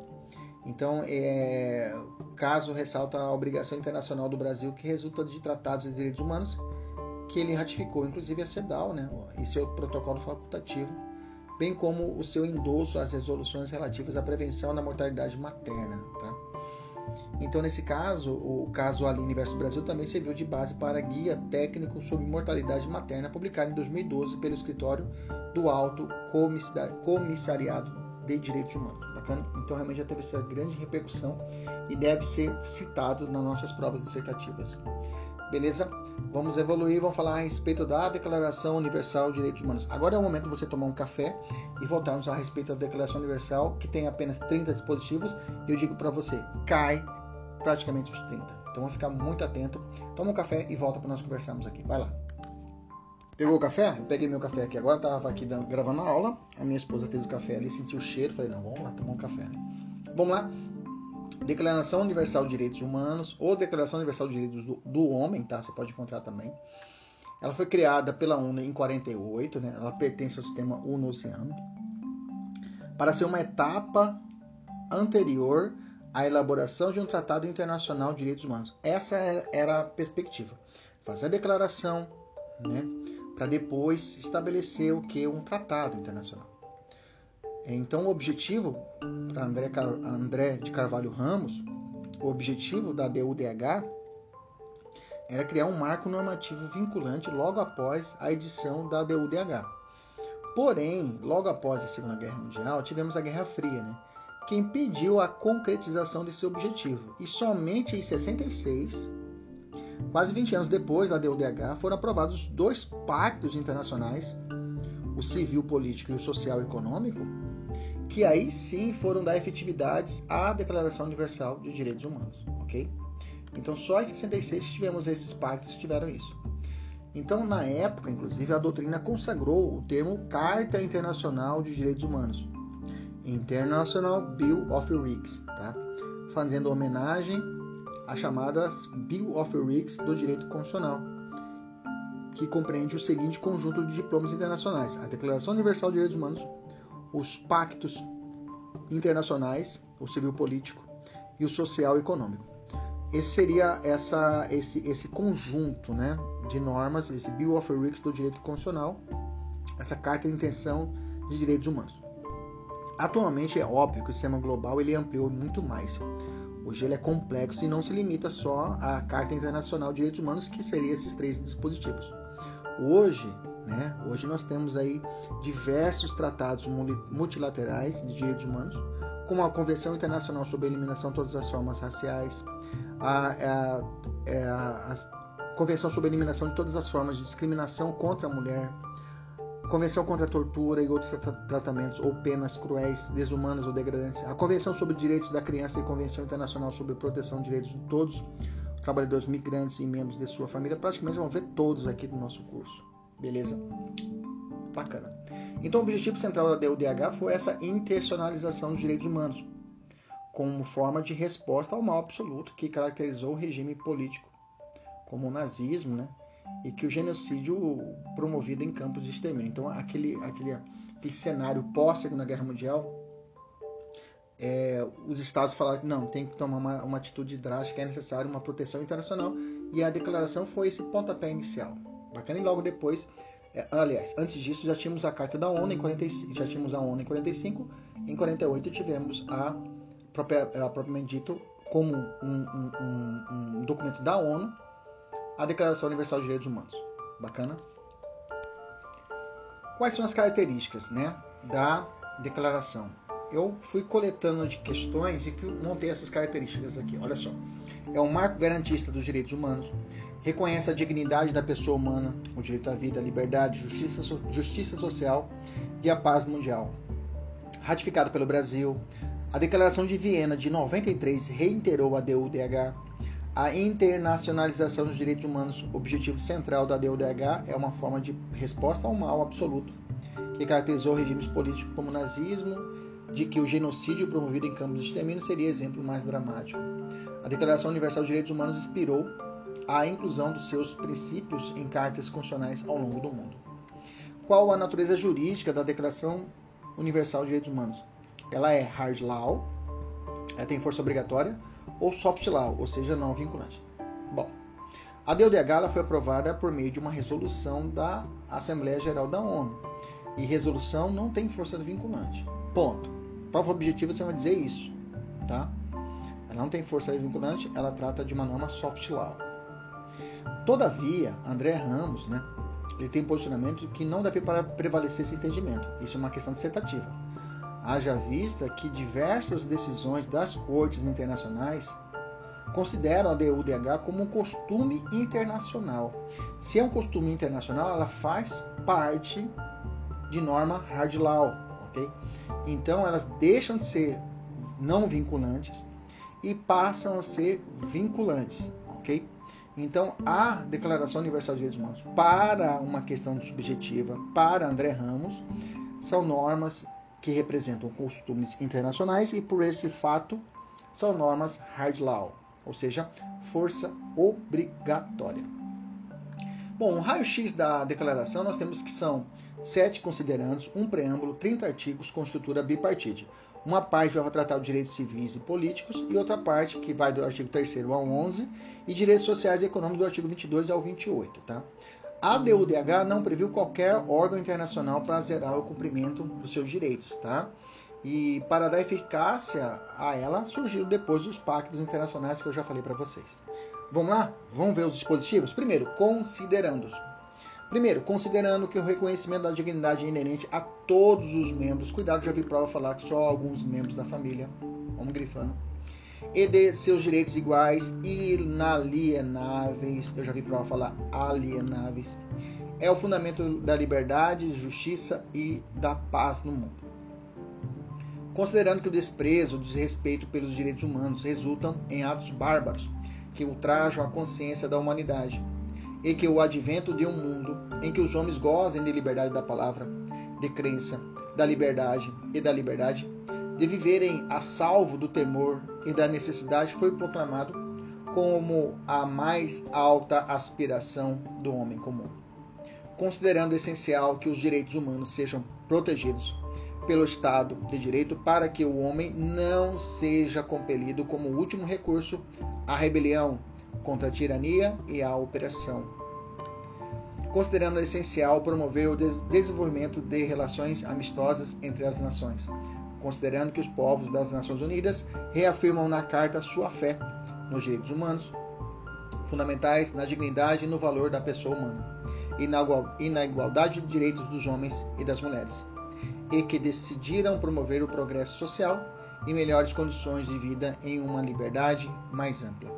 Então, é, o caso ressalta a obrigação internacional do Brasil que resulta de tratados de direitos humanos que ele ratificou, inclusive a CEDAW, né? Esse é o protocolo facultativo, bem como o seu endosso às resoluções relativas à prevenção da mortalidade materna, tá? Então, nesse caso, o caso Aline versus Brasil também serviu de base para guia técnico sobre mortalidade materna, publicado em 2012 pelo escritório do Alto Comissariado de Direitos Humanos. Bacana? Então, realmente já teve essa grande repercussão e deve ser citado nas nossas provas dissertativas. Beleza? Vamos evoluir, vamos falar a respeito da Declaração Universal de Direitos Humanos. Agora é o momento de você tomar um café e voltarmos a respeito da Declaração Universal, que tem apenas 30 dispositivos. E eu digo para você, cai praticamente os 30. Então vamos ficar muito atento. Toma um café e volta para nós conversarmos aqui. Vai lá. Pegou o café? Peguei meu café aqui agora, tava aqui gravando a aula. A minha esposa fez o café ali, sentiu o cheiro, falei, não, vamos lá tomar um café. Né? Vamos lá. Declaração Universal de Direitos Humanos ou Declaração Universal de Direitos do, do Homem, tá? Você pode encontrar também. Ela foi criada pela ONU em 48, né? Ela pertence ao sistema UNOCEANO para ser uma etapa anterior à elaboração de um tratado internacional de direitos humanos. Essa era a perspectiva. Fazer a declaração, né? Para depois estabelecer o que um tratado internacional. Então, o objetivo, para André, André de Carvalho Ramos, o objetivo da DUDH era criar um marco normativo vinculante logo após a edição da DUDH. Porém, logo após a Segunda Guerra Mundial, tivemos a Guerra Fria, né, que impediu a concretização desse objetivo. E somente em 66, quase 20 anos depois da DUDH, foram aprovados dois pactos internacionais, o civil político e o social econômico, que aí sim foram dar efetividades à Declaração Universal de Direitos Humanos, ok? Então só em 66 tivemos esses pactos que tiveram isso. Então, na época, inclusive, a doutrina consagrou o termo Carta Internacional de Direitos Humanos, International Bill of Rights, tá? fazendo homenagem às chamadas Bill of Rights do direito constitucional, que compreende o seguinte conjunto de diplomas internacionais: a Declaração Universal de Direitos Humanos, os pactos internacionais, o civil político e o social econômico. Esse seria essa, esse, esse conjunto né, de normas, esse Bill of Rights do direito constitucional, essa carta de intenção de direitos humanos. Atualmente é óbvio que o sistema global ele ampliou muito mais. Hoje ele é complexo e não se limita só à Carta Internacional de Direitos Humanos, que seria esses três dispositivos. Hoje, né, hoje nós temos aí diversos tratados multilaterais de direitos humanos, como a Convenção Internacional sobre a Eliminação de Todas as Formas Raciais, a, a, a, a Convenção sobre a Eliminação de Todas as Formas de Discriminação contra a Mulher, Convenção contra a Tortura e outros tratamentos ou penas cruéis, desumanas ou degradantes, a Convenção sobre Direitos da Criança e a Convenção Internacional sobre a Proteção de Direitos de Todos os Trabalhadores Migrantes e membros de sua família, praticamente vão ver todos aqui no nosso curso. Beleza? Bacana. Então, o objetivo central da DUDH foi essa internacionalização dos direitos humanos, como forma de resposta ao mal absoluto que caracterizou o regime político, como o nazismo, né? e que o genocídio promovido em campos de extermínio. Então, aquele, aquele, aquele cenário pós-Segunda Guerra Mundial, é, os estados falaram que não, tem que tomar uma, uma atitude drástica, é necessário uma proteção internacional, e a declaração foi esse pontapé inicial. Bacana, e logo depois, é, aliás, antes disso já tínhamos a Carta da ONU em 45, já tínhamos a ONU em 45, em 48 tivemos a, própria, a propriamente dito como um, um, um, um documento da ONU, a Declaração Universal de Direitos Humanos. Bacana? Quais são as características né, da declaração? Eu fui coletando de questões e montei essas características aqui. Olha só. É um marco garantista dos direitos humanos, reconhece a dignidade da pessoa humana, o direito à vida, à liberdade, justiça, justiça social e a paz mundial. Ratificado pelo Brasil, a Declaração de Viena de 93 reiterou a DUDH a internacionalização dos direitos humanos, objetivo central da DUDH, é uma forma de resposta ao mal absoluto, que caracterizou regimes políticos como o nazismo, de que o genocídio promovido em campos de extermínio seria exemplo mais dramático. A Declaração Universal de Direitos Humanos inspirou a inclusão dos seus princípios em cartas constitucionais ao longo do mundo. Qual a natureza jurídica da Declaração Universal de Direitos Humanos? Ela é hard law, ela tem força obrigatória, ou soft law, ou seja, não vinculante. Bom, a DUDH foi aprovada por meio de uma resolução da Assembleia Geral da ONU. E resolução não tem força vinculante. Ponto. Prova objetiva você vai dizer isso, tá? Ela não tem força vinculante, ela trata de uma norma soft law. Todavia, André Ramos, né, ele tem posicionamento que não deve prevalecer esse entendimento. Isso é uma questão dissertativa. Haja vista que diversas decisões das cortes internacionais consideram a DUDH como um costume internacional. Se é um costume internacional, ela faz parte de norma hard law, Então elas deixam de ser não vinculantes e passam a ser vinculantes, ok? Então a Declaração Universal de Direitos Humanos, para uma questão subjetiva, para André Ramos, são normas que representam costumes internacionais e, por esse fato, são normas hard law, ou seja, força obrigatória. Bom, o raio-x da declaração nós temos que são sete considerandos, um preâmbulo, 30 artigos com estrutura bipartite. Uma parte vai tratar de direitos civis e políticos e outra parte que vai do artigo 3 ao 11 e direitos sociais e econômicos do artigo 22 ao 28, tá? A DUDH não previu qualquer órgão internacional para zerar o cumprimento dos seus direitos, tá? E para dar eficácia a ela, surgiram depois os pactos internacionais que eu já falei para vocês. Vamos lá? Vamos ver os dispositivos? Primeiro, considerando-os. Primeiro, considerando que o reconhecimento da dignidade é inerente a todos os membros. Cuidado, já vi prova falar que só alguns membros da família. Vamos grifando e de seus direitos iguais e inalienáveis. Eu já vi prova falar alienáveis. É o fundamento da liberdade, justiça e da paz no mundo. Considerando que o desprezo, o desrespeito pelos direitos humanos resultam em atos bárbaros que ultrajam a consciência da humanidade, e que o advento de um mundo em que os homens gozem de liberdade da palavra, de crença, da liberdade e da liberdade de viverem a salvo do temor e da necessidade foi proclamado como a mais alta aspiração do homem comum, considerando essencial que os direitos humanos sejam protegidos pelo Estado de Direito para que o homem não seja compelido como último recurso à rebelião contra a tirania e a opressão. Considerando essencial promover o desenvolvimento de relações amistosas entre as nações, considerando que os povos das Nações Unidas reafirmam na Carta sua fé nos direitos humanos fundamentais, na dignidade e no valor da pessoa humana, e na igualdade de direitos dos homens e das mulheres, e que decidiram promover o progresso social e melhores condições de vida em uma liberdade mais ampla.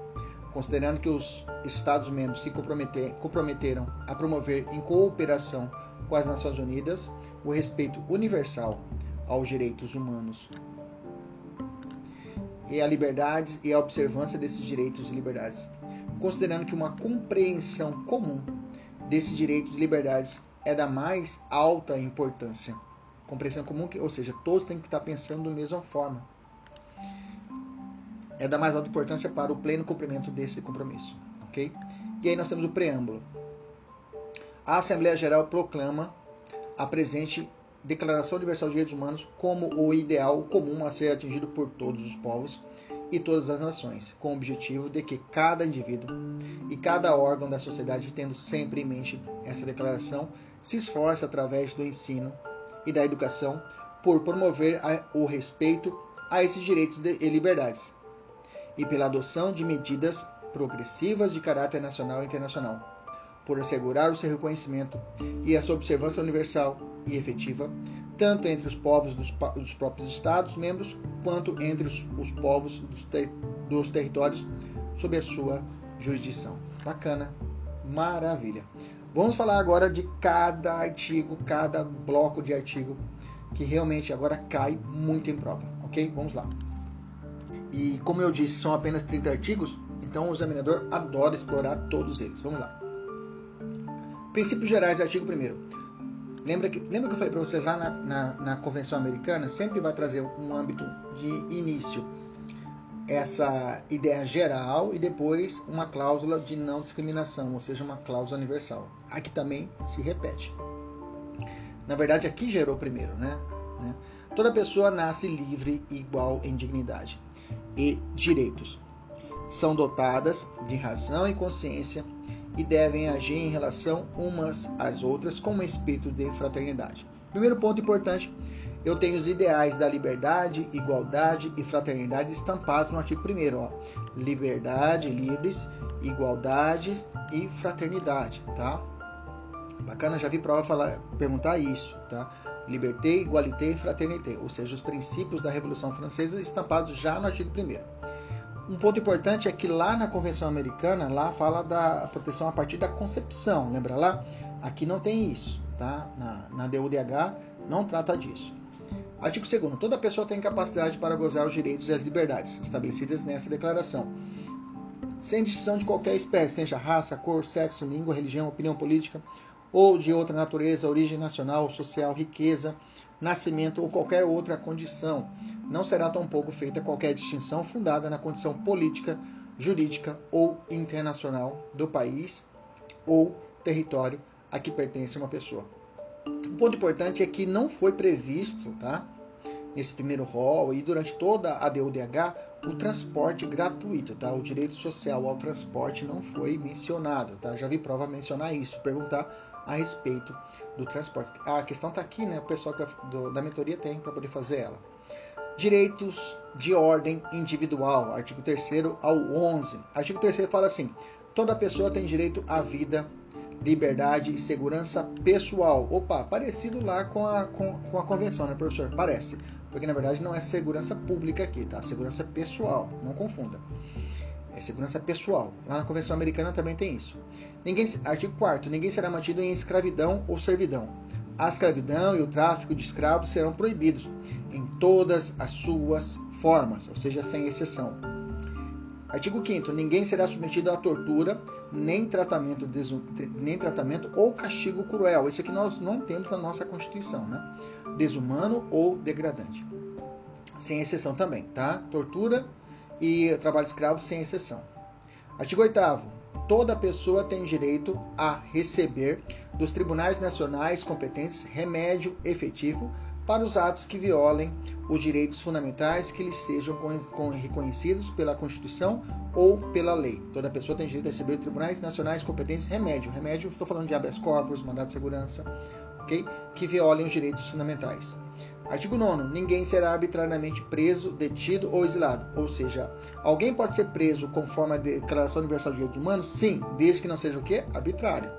Considerando que os Estados-membros se comprometeram a promover, em cooperação com as Nações Unidas, o respeito universal aos direitos humanos e a liberdades e a observância desses direitos e liberdades, considerando que uma compreensão comum desses direitos e liberdades é da mais alta importância. Compreensão comum, ou seja, todos têm que estar pensando da mesma forma. É da mais alta importância para o pleno cumprimento desse compromisso. Ok? E aí nós temos o preâmbulo. A Assembleia Geral proclama a presente Declaração Universal de Direitos Humanos como o ideal comum a ser atingido por todos os povos e todas as nações, com o objetivo de que cada indivíduo e cada órgão da sociedade, tendo sempre em mente essa declaração, se esforce através do ensino e da educação por promover o respeito a esses direitos e liberdades e pela adoção de medidas progressivas de caráter nacional e internacional por assegurar o seu reconhecimento e a sua observância universal e efetiva, tanto entre os povos dos, dos próprios Estados-membros, quanto entre os, os povos dos, ter, dos territórios sob a sua jurisdição. Bacana, maravilha. Vamos falar agora de cada artigo, cada bloco de artigo que realmente agora cai muito em prova, ok? Vamos lá. E como eu disse, são apenas 30 artigos, então o examinador adora explorar todos eles. Vamos lá. Princípios gerais, artigo 1. Lembra que, lembra que eu falei para vocês lá na, na, na, Convenção Americana? Sempre vai trazer um âmbito de início, essa ideia geral e depois uma cláusula de não discriminação, ou seja, uma cláusula universal. Aqui também se repete. Na verdade, aqui gerou primeiro, né? né? Toda pessoa nasce livre e igual em dignidade e direitos. São dotadas de razão e consciência e devem agir em relação umas às outras com um espírito de fraternidade. Primeiro ponto importante, eu tenho os ideais da liberdade, igualdade e fraternidade estampados no artigo 1 ó. Liberdade, livres, igualdade e fraternidade, tá? Bacana, já vi prova falar, perguntar isso, tá? Liberté, igualité e fraternité, ou seja, os princípios da Revolução Francesa estampados já no artigo 1 um ponto importante é que lá na Convenção Americana, lá fala da proteção a partir da concepção, lembra lá? Aqui não tem isso, tá? Na, na DUDH não trata disso. Artigo 2 Toda pessoa tem capacidade para gozar os direitos e as liberdades estabelecidas nessa declaração, sem distinção de qualquer espécie, seja raça, cor, sexo, língua, religião, opinião política ou de outra natureza, origem nacional, social, riqueza, nascimento ou qualquer outra condição, não será tampouco feita qualquer distinção fundada na condição política, jurídica ou internacional do país ou território a que pertence uma pessoa. Um ponto importante é que não foi previsto, tá? Nesse primeiro rol e durante toda a DUDH, o transporte gratuito, tá? O direito social ao transporte não foi mencionado, tá? Já vi prova mencionar isso, perguntar a respeito do transporte. A questão está aqui, né? O pessoal da mentoria tem para poder fazer ela. Direitos de ordem individual, artigo 3 ao 11. Artigo 3 fala assim: toda pessoa tem direito à vida, liberdade e segurança pessoal. Opa, parecido lá com a, com, com a convenção, né, professor? Parece. Porque na verdade não é segurança pública aqui, tá? Segurança pessoal, não confunda. É segurança pessoal. Lá na Convenção Americana também tem isso. Ninguém, artigo 4 Ninguém será mantido em escravidão ou servidão. A escravidão e o tráfico de escravos serão proibidos em todas as suas formas, ou seja, sem exceção. Artigo 5 Ninguém será submetido à tortura, nem tratamento, nem tratamento ou castigo cruel. Isso aqui nós não temos na nossa Constituição, né? Desumano ou degradante. Sem exceção também, tá? Tortura e trabalho escravo sem exceção. Artigo 8 Toda pessoa tem direito a receber dos tribunais nacionais competentes remédio efetivo para os atos que violem os direitos fundamentais que lhes sejam reconhecidos pela Constituição ou pela lei. Toda pessoa tem direito a receber tribunais nacionais competentes remédio. Remédio, estou falando de habeas corpus, mandado de segurança, ok? Que violem os direitos fundamentais. Artigo 9. Ninguém será arbitrariamente preso, detido ou exilado. Ou seja, alguém pode ser preso conforme a Declaração Universal de Direitos Humanos? Sim, desde que não seja o quê? Arbitrário.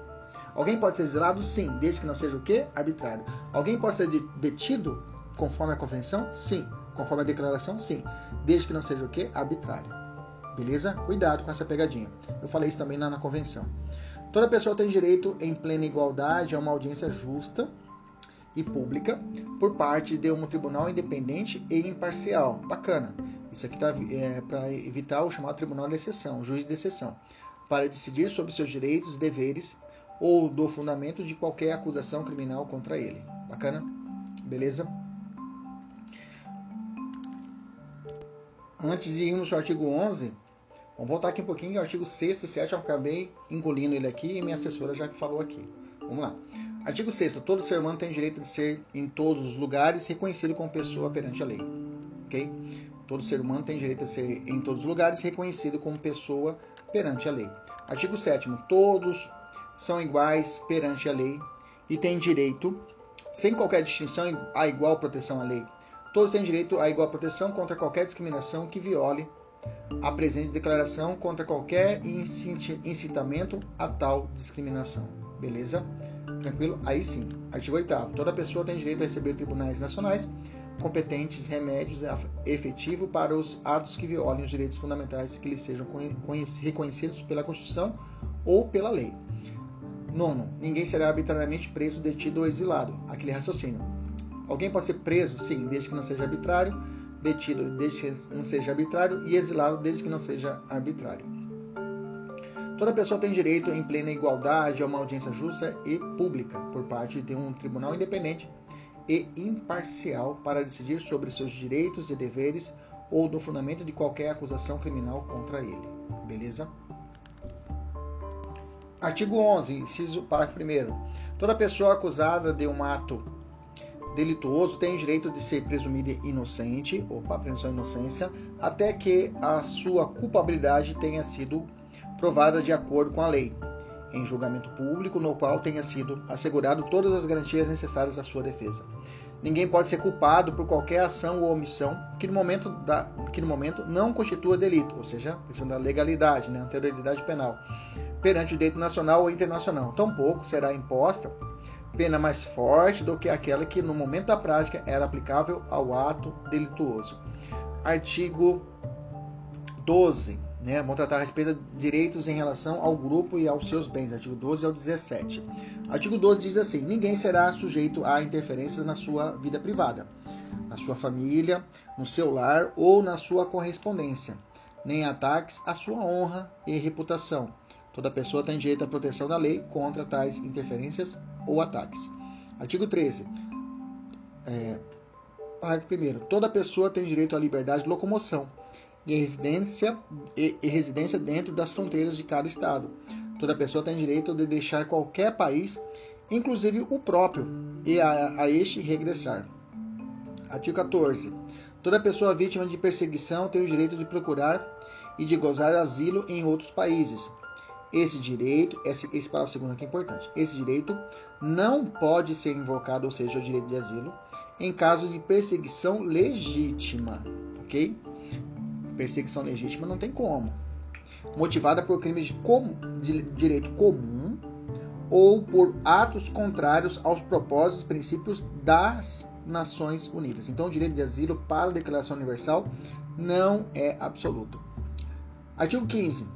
Alguém pode ser exilado? Sim, desde que não seja o quê? Arbitrário. Alguém pode ser detido conforme a convenção? Sim. Conforme a declaração? Sim. Desde que não seja o quê? Arbitrário. Beleza? Cuidado com essa pegadinha. Eu falei isso também lá na convenção. Toda pessoa tem direito em plena igualdade a uma audiência justa e pública por parte de um tribunal independente e imparcial. Bacana. Isso aqui tá, é para evitar o chamado tribunal de exceção, juiz de exceção, para decidir sobre seus direitos e deveres ou do fundamento de qualquer acusação criminal contra ele. Bacana? Beleza? Antes de irmos ao artigo 11, vamos voltar aqui um pouquinho ao artigo 6 e 7, eu acabei engolindo ele aqui e minha assessora já falou aqui. Vamos lá. Artigo 6 Todo ser humano tem direito de ser em todos os lugares reconhecido como pessoa perante a lei. Ok? Todo ser humano tem direito de ser em todos os lugares reconhecido como pessoa perante a lei. Artigo 7 Todos são iguais perante a lei e têm direito, sem qualquer distinção, à igual proteção à lei. Todos têm direito à igual proteção contra qualquer discriminação que viole a presente declaração contra qualquer incitamento a tal discriminação. Beleza? Tranquilo? Aí sim. Artigo 8 Toda pessoa tem direito a receber tribunais nacionais competentes remédios efetivos para os atos que violem os direitos fundamentais que lhes sejam reconhecidos pela Constituição ou pela lei. Nono, ninguém será arbitrariamente preso, detido ou exilado. Aquele raciocínio. Alguém pode ser preso, sim, desde que não seja arbitrário, detido desde que não seja arbitrário e exilado desde que não seja arbitrário. Toda pessoa tem direito em plena igualdade a uma audiência justa e pública por parte de um tribunal independente e imparcial para decidir sobre seus direitos e deveres ou do fundamento de qualquer acusação criminal contra ele. Beleza? Artigo 11, inciso parágrafo 1. Toda pessoa acusada de um ato delituoso tem o direito de ser presumida inocente, ou para presunção de inocência, até que a sua culpabilidade tenha sido provada de acordo com a lei, em julgamento público no qual tenha sido assegurado todas as garantias necessárias à sua defesa. Ninguém pode ser culpado por qualquer ação ou omissão que no momento, da, que no momento não constitua delito, ou seja, questão da legalidade, né, anterioridade penal, perante o direito nacional ou internacional. Tampouco será imposta pena mais forte do que aquela que no momento da prática era aplicável ao ato delituoso. Artigo 12. Né, vão tratar a respeito de direitos em relação ao grupo e aos seus bens, artigo 12 ao 17. Artigo 12 diz assim: ninguém será sujeito a interferências na sua vida privada, na sua família, no seu lar ou na sua correspondência, nem ataques à sua honra e reputação Toda pessoa tem direito à proteção da lei contra tais interferências ou ataques. Artigo 13. É, 1. Toda pessoa tem direito à liberdade de locomoção e residência, e, e residência dentro das fronteiras de cada Estado. Toda pessoa tem direito de deixar qualquer país, inclusive o próprio, e a, a este regressar. Artigo 14. Toda pessoa vítima de perseguição tem o direito de procurar e de gozar asilo em outros países, esse direito, esse, esse parágrafo segundo aqui é importante. Esse direito não pode ser invocado, ou seja, o direito de asilo, em caso de perseguição legítima, ok? Perseguição legítima não tem como. Motivada por crimes de, com, de direito comum ou por atos contrários aos propósitos e princípios das Nações Unidas. Então, o direito de asilo para a Declaração Universal não é absoluto. Artigo 15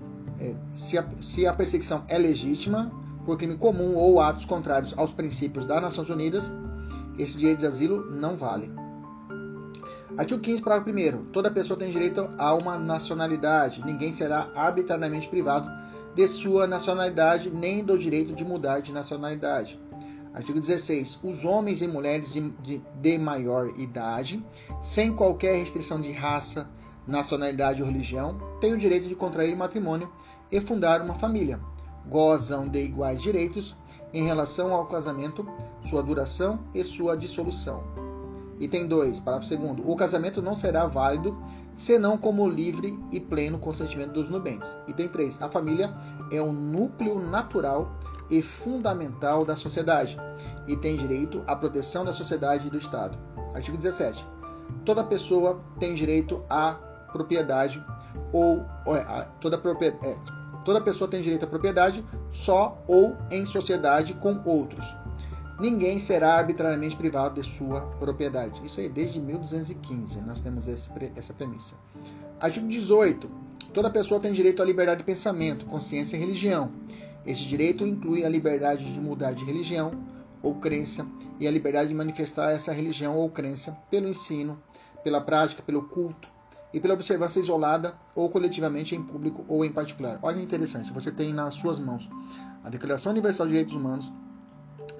é, se, a, se a perseguição é legítima por crime comum ou atos contrários aos princípios das Nações Unidas, esse direito de asilo não vale. Artigo 15, parágrafo 1. Toda pessoa tem direito a uma nacionalidade. Ninguém será arbitrariamente privado de sua nacionalidade nem do direito de mudar de nacionalidade. Artigo 16. Os homens e mulheres de, de, de maior idade, sem qualquer restrição de raça, nacionalidade ou religião, têm o direito de contrair matrimônio e fundar uma família. Gozam de iguais direitos em relação ao casamento, sua duração e sua dissolução. Item 2, parágrafo 2. O casamento não será válido senão como livre e pleno consentimento dos nubentes. Item 3. A família é o núcleo natural e fundamental da sociedade e tem direito à proteção da sociedade e do Estado. Artigo 17. Toda pessoa tem direito à propriedade ou, ou é, toda, propriedade, é, toda pessoa tem direito à propriedade só ou em sociedade com outros. Ninguém será arbitrariamente privado de sua propriedade. Isso aí desde 1215 nós temos essa premissa. Artigo 18. Toda pessoa tem direito à liberdade de pensamento, consciência e religião. Esse direito inclui a liberdade de mudar de religião ou crença e a liberdade de manifestar essa religião ou crença pelo ensino, pela prática, pelo culto e pela observância isolada ou coletivamente em público ou em particular. Olha interessante, você tem nas suas mãos a Declaração Universal de Direitos Humanos,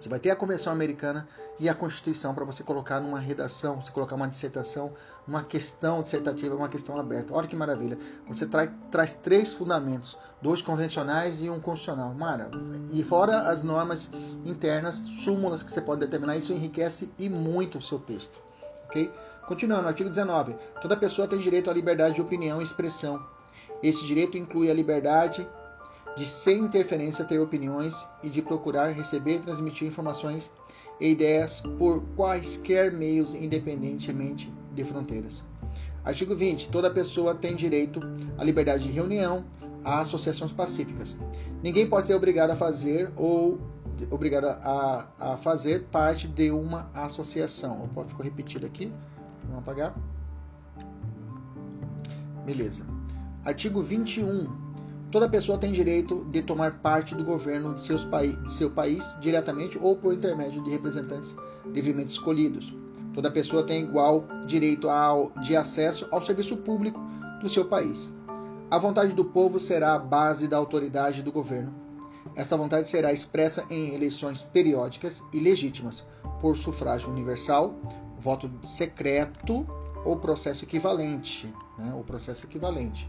você vai ter a Convenção Americana e a Constituição para você colocar numa redação, você colocar uma dissertação, uma questão dissertativa, uma questão aberta. Olha que maravilha. Você traz, traz três fundamentos, dois convencionais e um constitucional. Mara. E fora as normas internas, súmulas que você pode determinar, isso enriquece e muito o seu texto. Ok? Continuando, artigo 19. Toda pessoa tem direito à liberdade de opinião e expressão. Esse direito inclui a liberdade de sem interferência ter opiniões e de procurar receber e transmitir informações e ideias por quaisquer meios, independentemente de fronteiras. Artigo 20. Toda pessoa tem direito à liberdade de reunião, a associações pacíficas. Ninguém pode ser obrigado a fazer ou obrigado a, a fazer parte de uma associação. Opa, ficou repetido aqui. Vamos apagar. Beleza. Artigo 21. Toda pessoa tem direito de tomar parte do governo de, seus de seu país diretamente ou por intermédio de representantes livremente escolhidos. Toda pessoa tem igual direito ao, de acesso ao serviço público do seu país. A vontade do povo será a base da autoridade do governo. Esta vontade será expressa em eleições periódicas e legítimas, por sufrágio universal, voto secreto ou processo equivalente. Né? Processo equivalente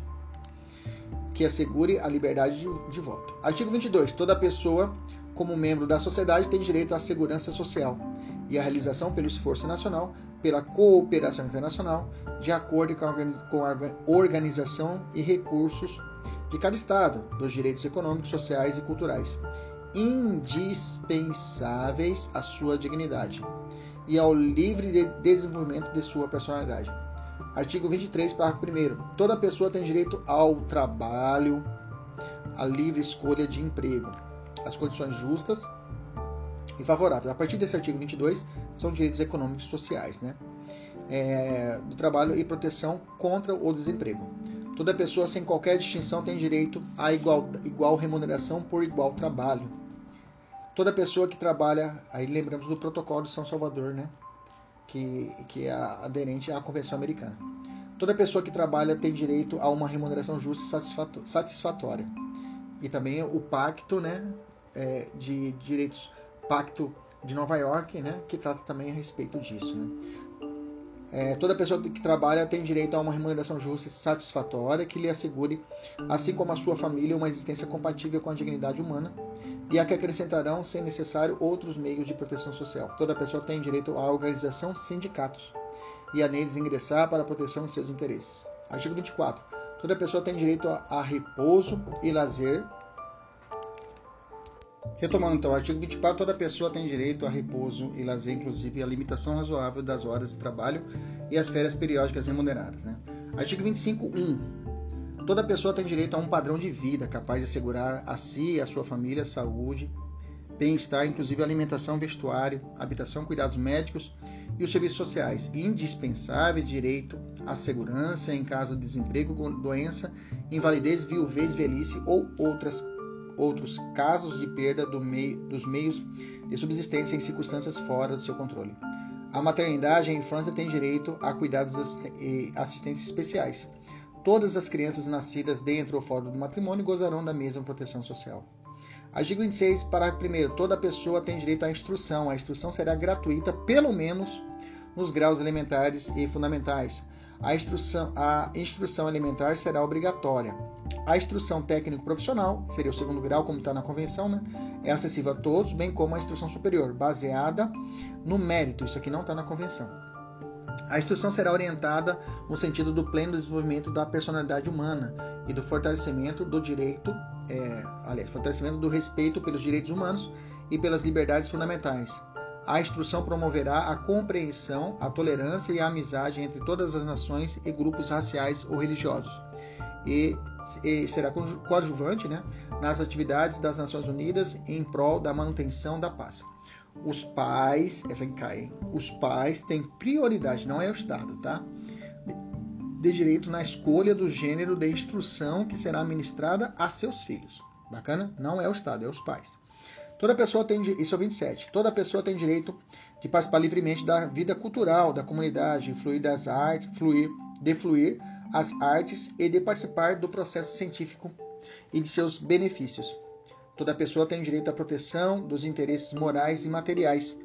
que assegure a liberdade de, de voto. Artigo 22. Toda pessoa, como membro da sociedade, tem direito à segurança social e à realização pelo esforço nacional, pela cooperação internacional, de acordo com a organização e recursos de cada Estado, dos direitos econômicos, sociais e culturais, indispensáveis à sua dignidade e ao livre desenvolvimento de sua personalidade Artigo 23, parágrafo 1. Toda pessoa tem direito ao trabalho, à livre escolha de emprego, às condições justas e favoráveis. A partir desse artigo 22, são direitos econômicos e sociais, né? É, do trabalho e proteção contra o desemprego. Toda pessoa, sem qualquer distinção, tem direito a igual, igual remuneração por igual trabalho. Toda pessoa que trabalha, aí lembramos do protocolo de São Salvador, né? Que, que é aderente à Convenção Americana. Toda pessoa que trabalha tem direito a uma remuneração justa e satisfatória. E também o pacto né, é, de direitos, pacto de Nova York, né, que trata também a respeito disso. Né. É, toda pessoa que trabalha tem direito a uma remuneração justa e satisfatória que lhe assegure, assim como a sua família, uma existência compatível com a dignidade humana e a que acrescentarão, sem necessário, outros meios de proteção social. Toda pessoa tem direito à organização sindicatos e a neles ingressar para a proteção de seus interesses. Artigo 24. Toda pessoa tem direito a, a repouso e lazer Retomando então, artigo 24, toda pessoa tem direito a repouso e lazer, inclusive a limitação razoável das horas de trabalho e as férias periódicas remuneradas. Né? Artigo 25.1. Toda pessoa tem direito a um padrão de vida capaz de assegurar a si e a sua família saúde, bem-estar, inclusive alimentação, vestuário, habitação, cuidados médicos e os serviços sociais, indispensáveis direito à segurança em caso de desemprego, doença, invalidez, viuvez, velhice ou outras outros casos de perda do dos meios de subsistência em circunstâncias fora do seu controle. A maternidade e a infância têm direito a cuidados e assistência especiais. Todas as crianças nascidas dentro ou fora do matrimônio gozarão da mesma proteção social. Artigo 26, parágrafo 1. Toda pessoa tem direito à instrução. A instrução será gratuita, pelo menos nos graus elementares e fundamentais. A instrução, a instrução elementar será obrigatória. A instrução técnico-profissional, seria o segundo grau, como está na convenção, né? é acessível a todos, bem como a instrução superior, baseada no mérito. Isso aqui não está na convenção. A instrução será orientada no sentido do pleno desenvolvimento da personalidade humana e do fortalecimento do direito, é, aliás, fortalecimento do respeito pelos direitos humanos e pelas liberdades fundamentais, A instrução promoverá a compreensão, a tolerância e a amizade entre todas as nações e grupos raciais ou religiosos. E, e será coadjuvante né, nas atividades das Nações Unidas em prol da manutenção da paz. Os pais, essa aqui cai, os pais têm prioridade, não é o Estado, tá? De direito na escolha do gênero de instrução que será ministrada a seus filhos. Bacana? Não é o Estado, é os pais. Toda pessoa tem, isso é o 27, toda pessoa tem direito de participar livremente da vida cultural da comunidade, fluir das artes, fluir, de fluir as artes e de participar do processo científico e de seus benefícios. Toda pessoa tem direito à proteção dos interesses morais e materiais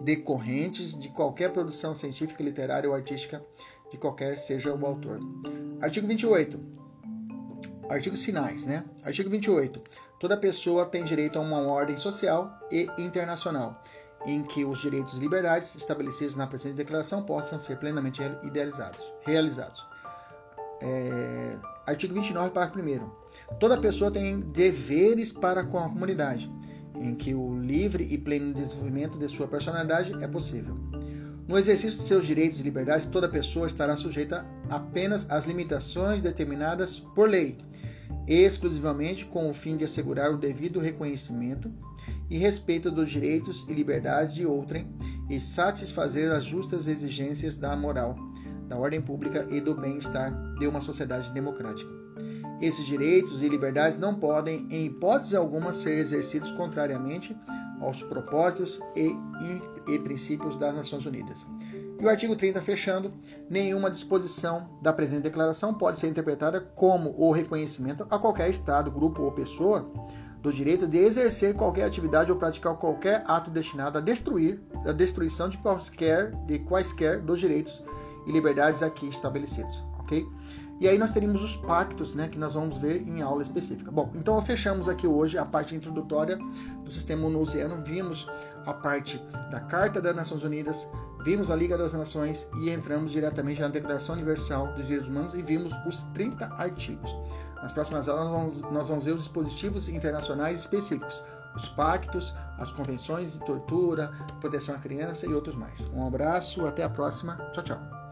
decorrentes de qualquer produção científica, literária ou artística, de qualquer seja o autor. Artigo 28. Artigos finais, né? Artigo 28. Toda pessoa tem direito a uma ordem social e internacional, em que os direitos e liberdades estabelecidos na presente declaração possam ser plenamente idealizados, realizados. É... Artigo 29, parágrafo 1. Toda pessoa tem deveres para com a comunidade, em que o livre e pleno desenvolvimento de sua personalidade é possível. No exercício de seus direitos e liberdades, toda pessoa estará sujeita apenas às limitações determinadas por lei exclusivamente com o fim de assegurar o devido reconhecimento e respeito dos direitos e liberdades de outrem e satisfazer as justas exigências da moral, da ordem pública e do bem-estar de uma sociedade democrática. Esses direitos e liberdades não podem, em hipótese alguma, ser exercidos contrariamente aos propósitos e, e, e princípios das Nações Unidas. E o artigo 30, fechando, nenhuma disposição da presente declaração pode ser interpretada como o reconhecimento a qualquer Estado, grupo ou pessoa do direito de exercer qualquer atividade ou praticar qualquer ato destinado a destruir, a destruição de quaisquer, de quaisquer dos direitos e liberdades aqui estabelecidos, ok? E aí nós teríamos os pactos, né, que nós vamos ver em aula específica. Bom, então fechamos aqui hoje a parte introdutória do sistema onusiano, vimos a parte da Carta das Nações Unidas, vimos a Liga das Nações e entramos diretamente na Declaração Universal dos Direitos Humanos e vimos os 30 artigos. Nas próximas aulas nós vamos, nós vamos ver os dispositivos internacionais específicos, os pactos, as convenções de tortura, proteção à criança e outros mais. Um abraço, até a próxima. Tchau, tchau.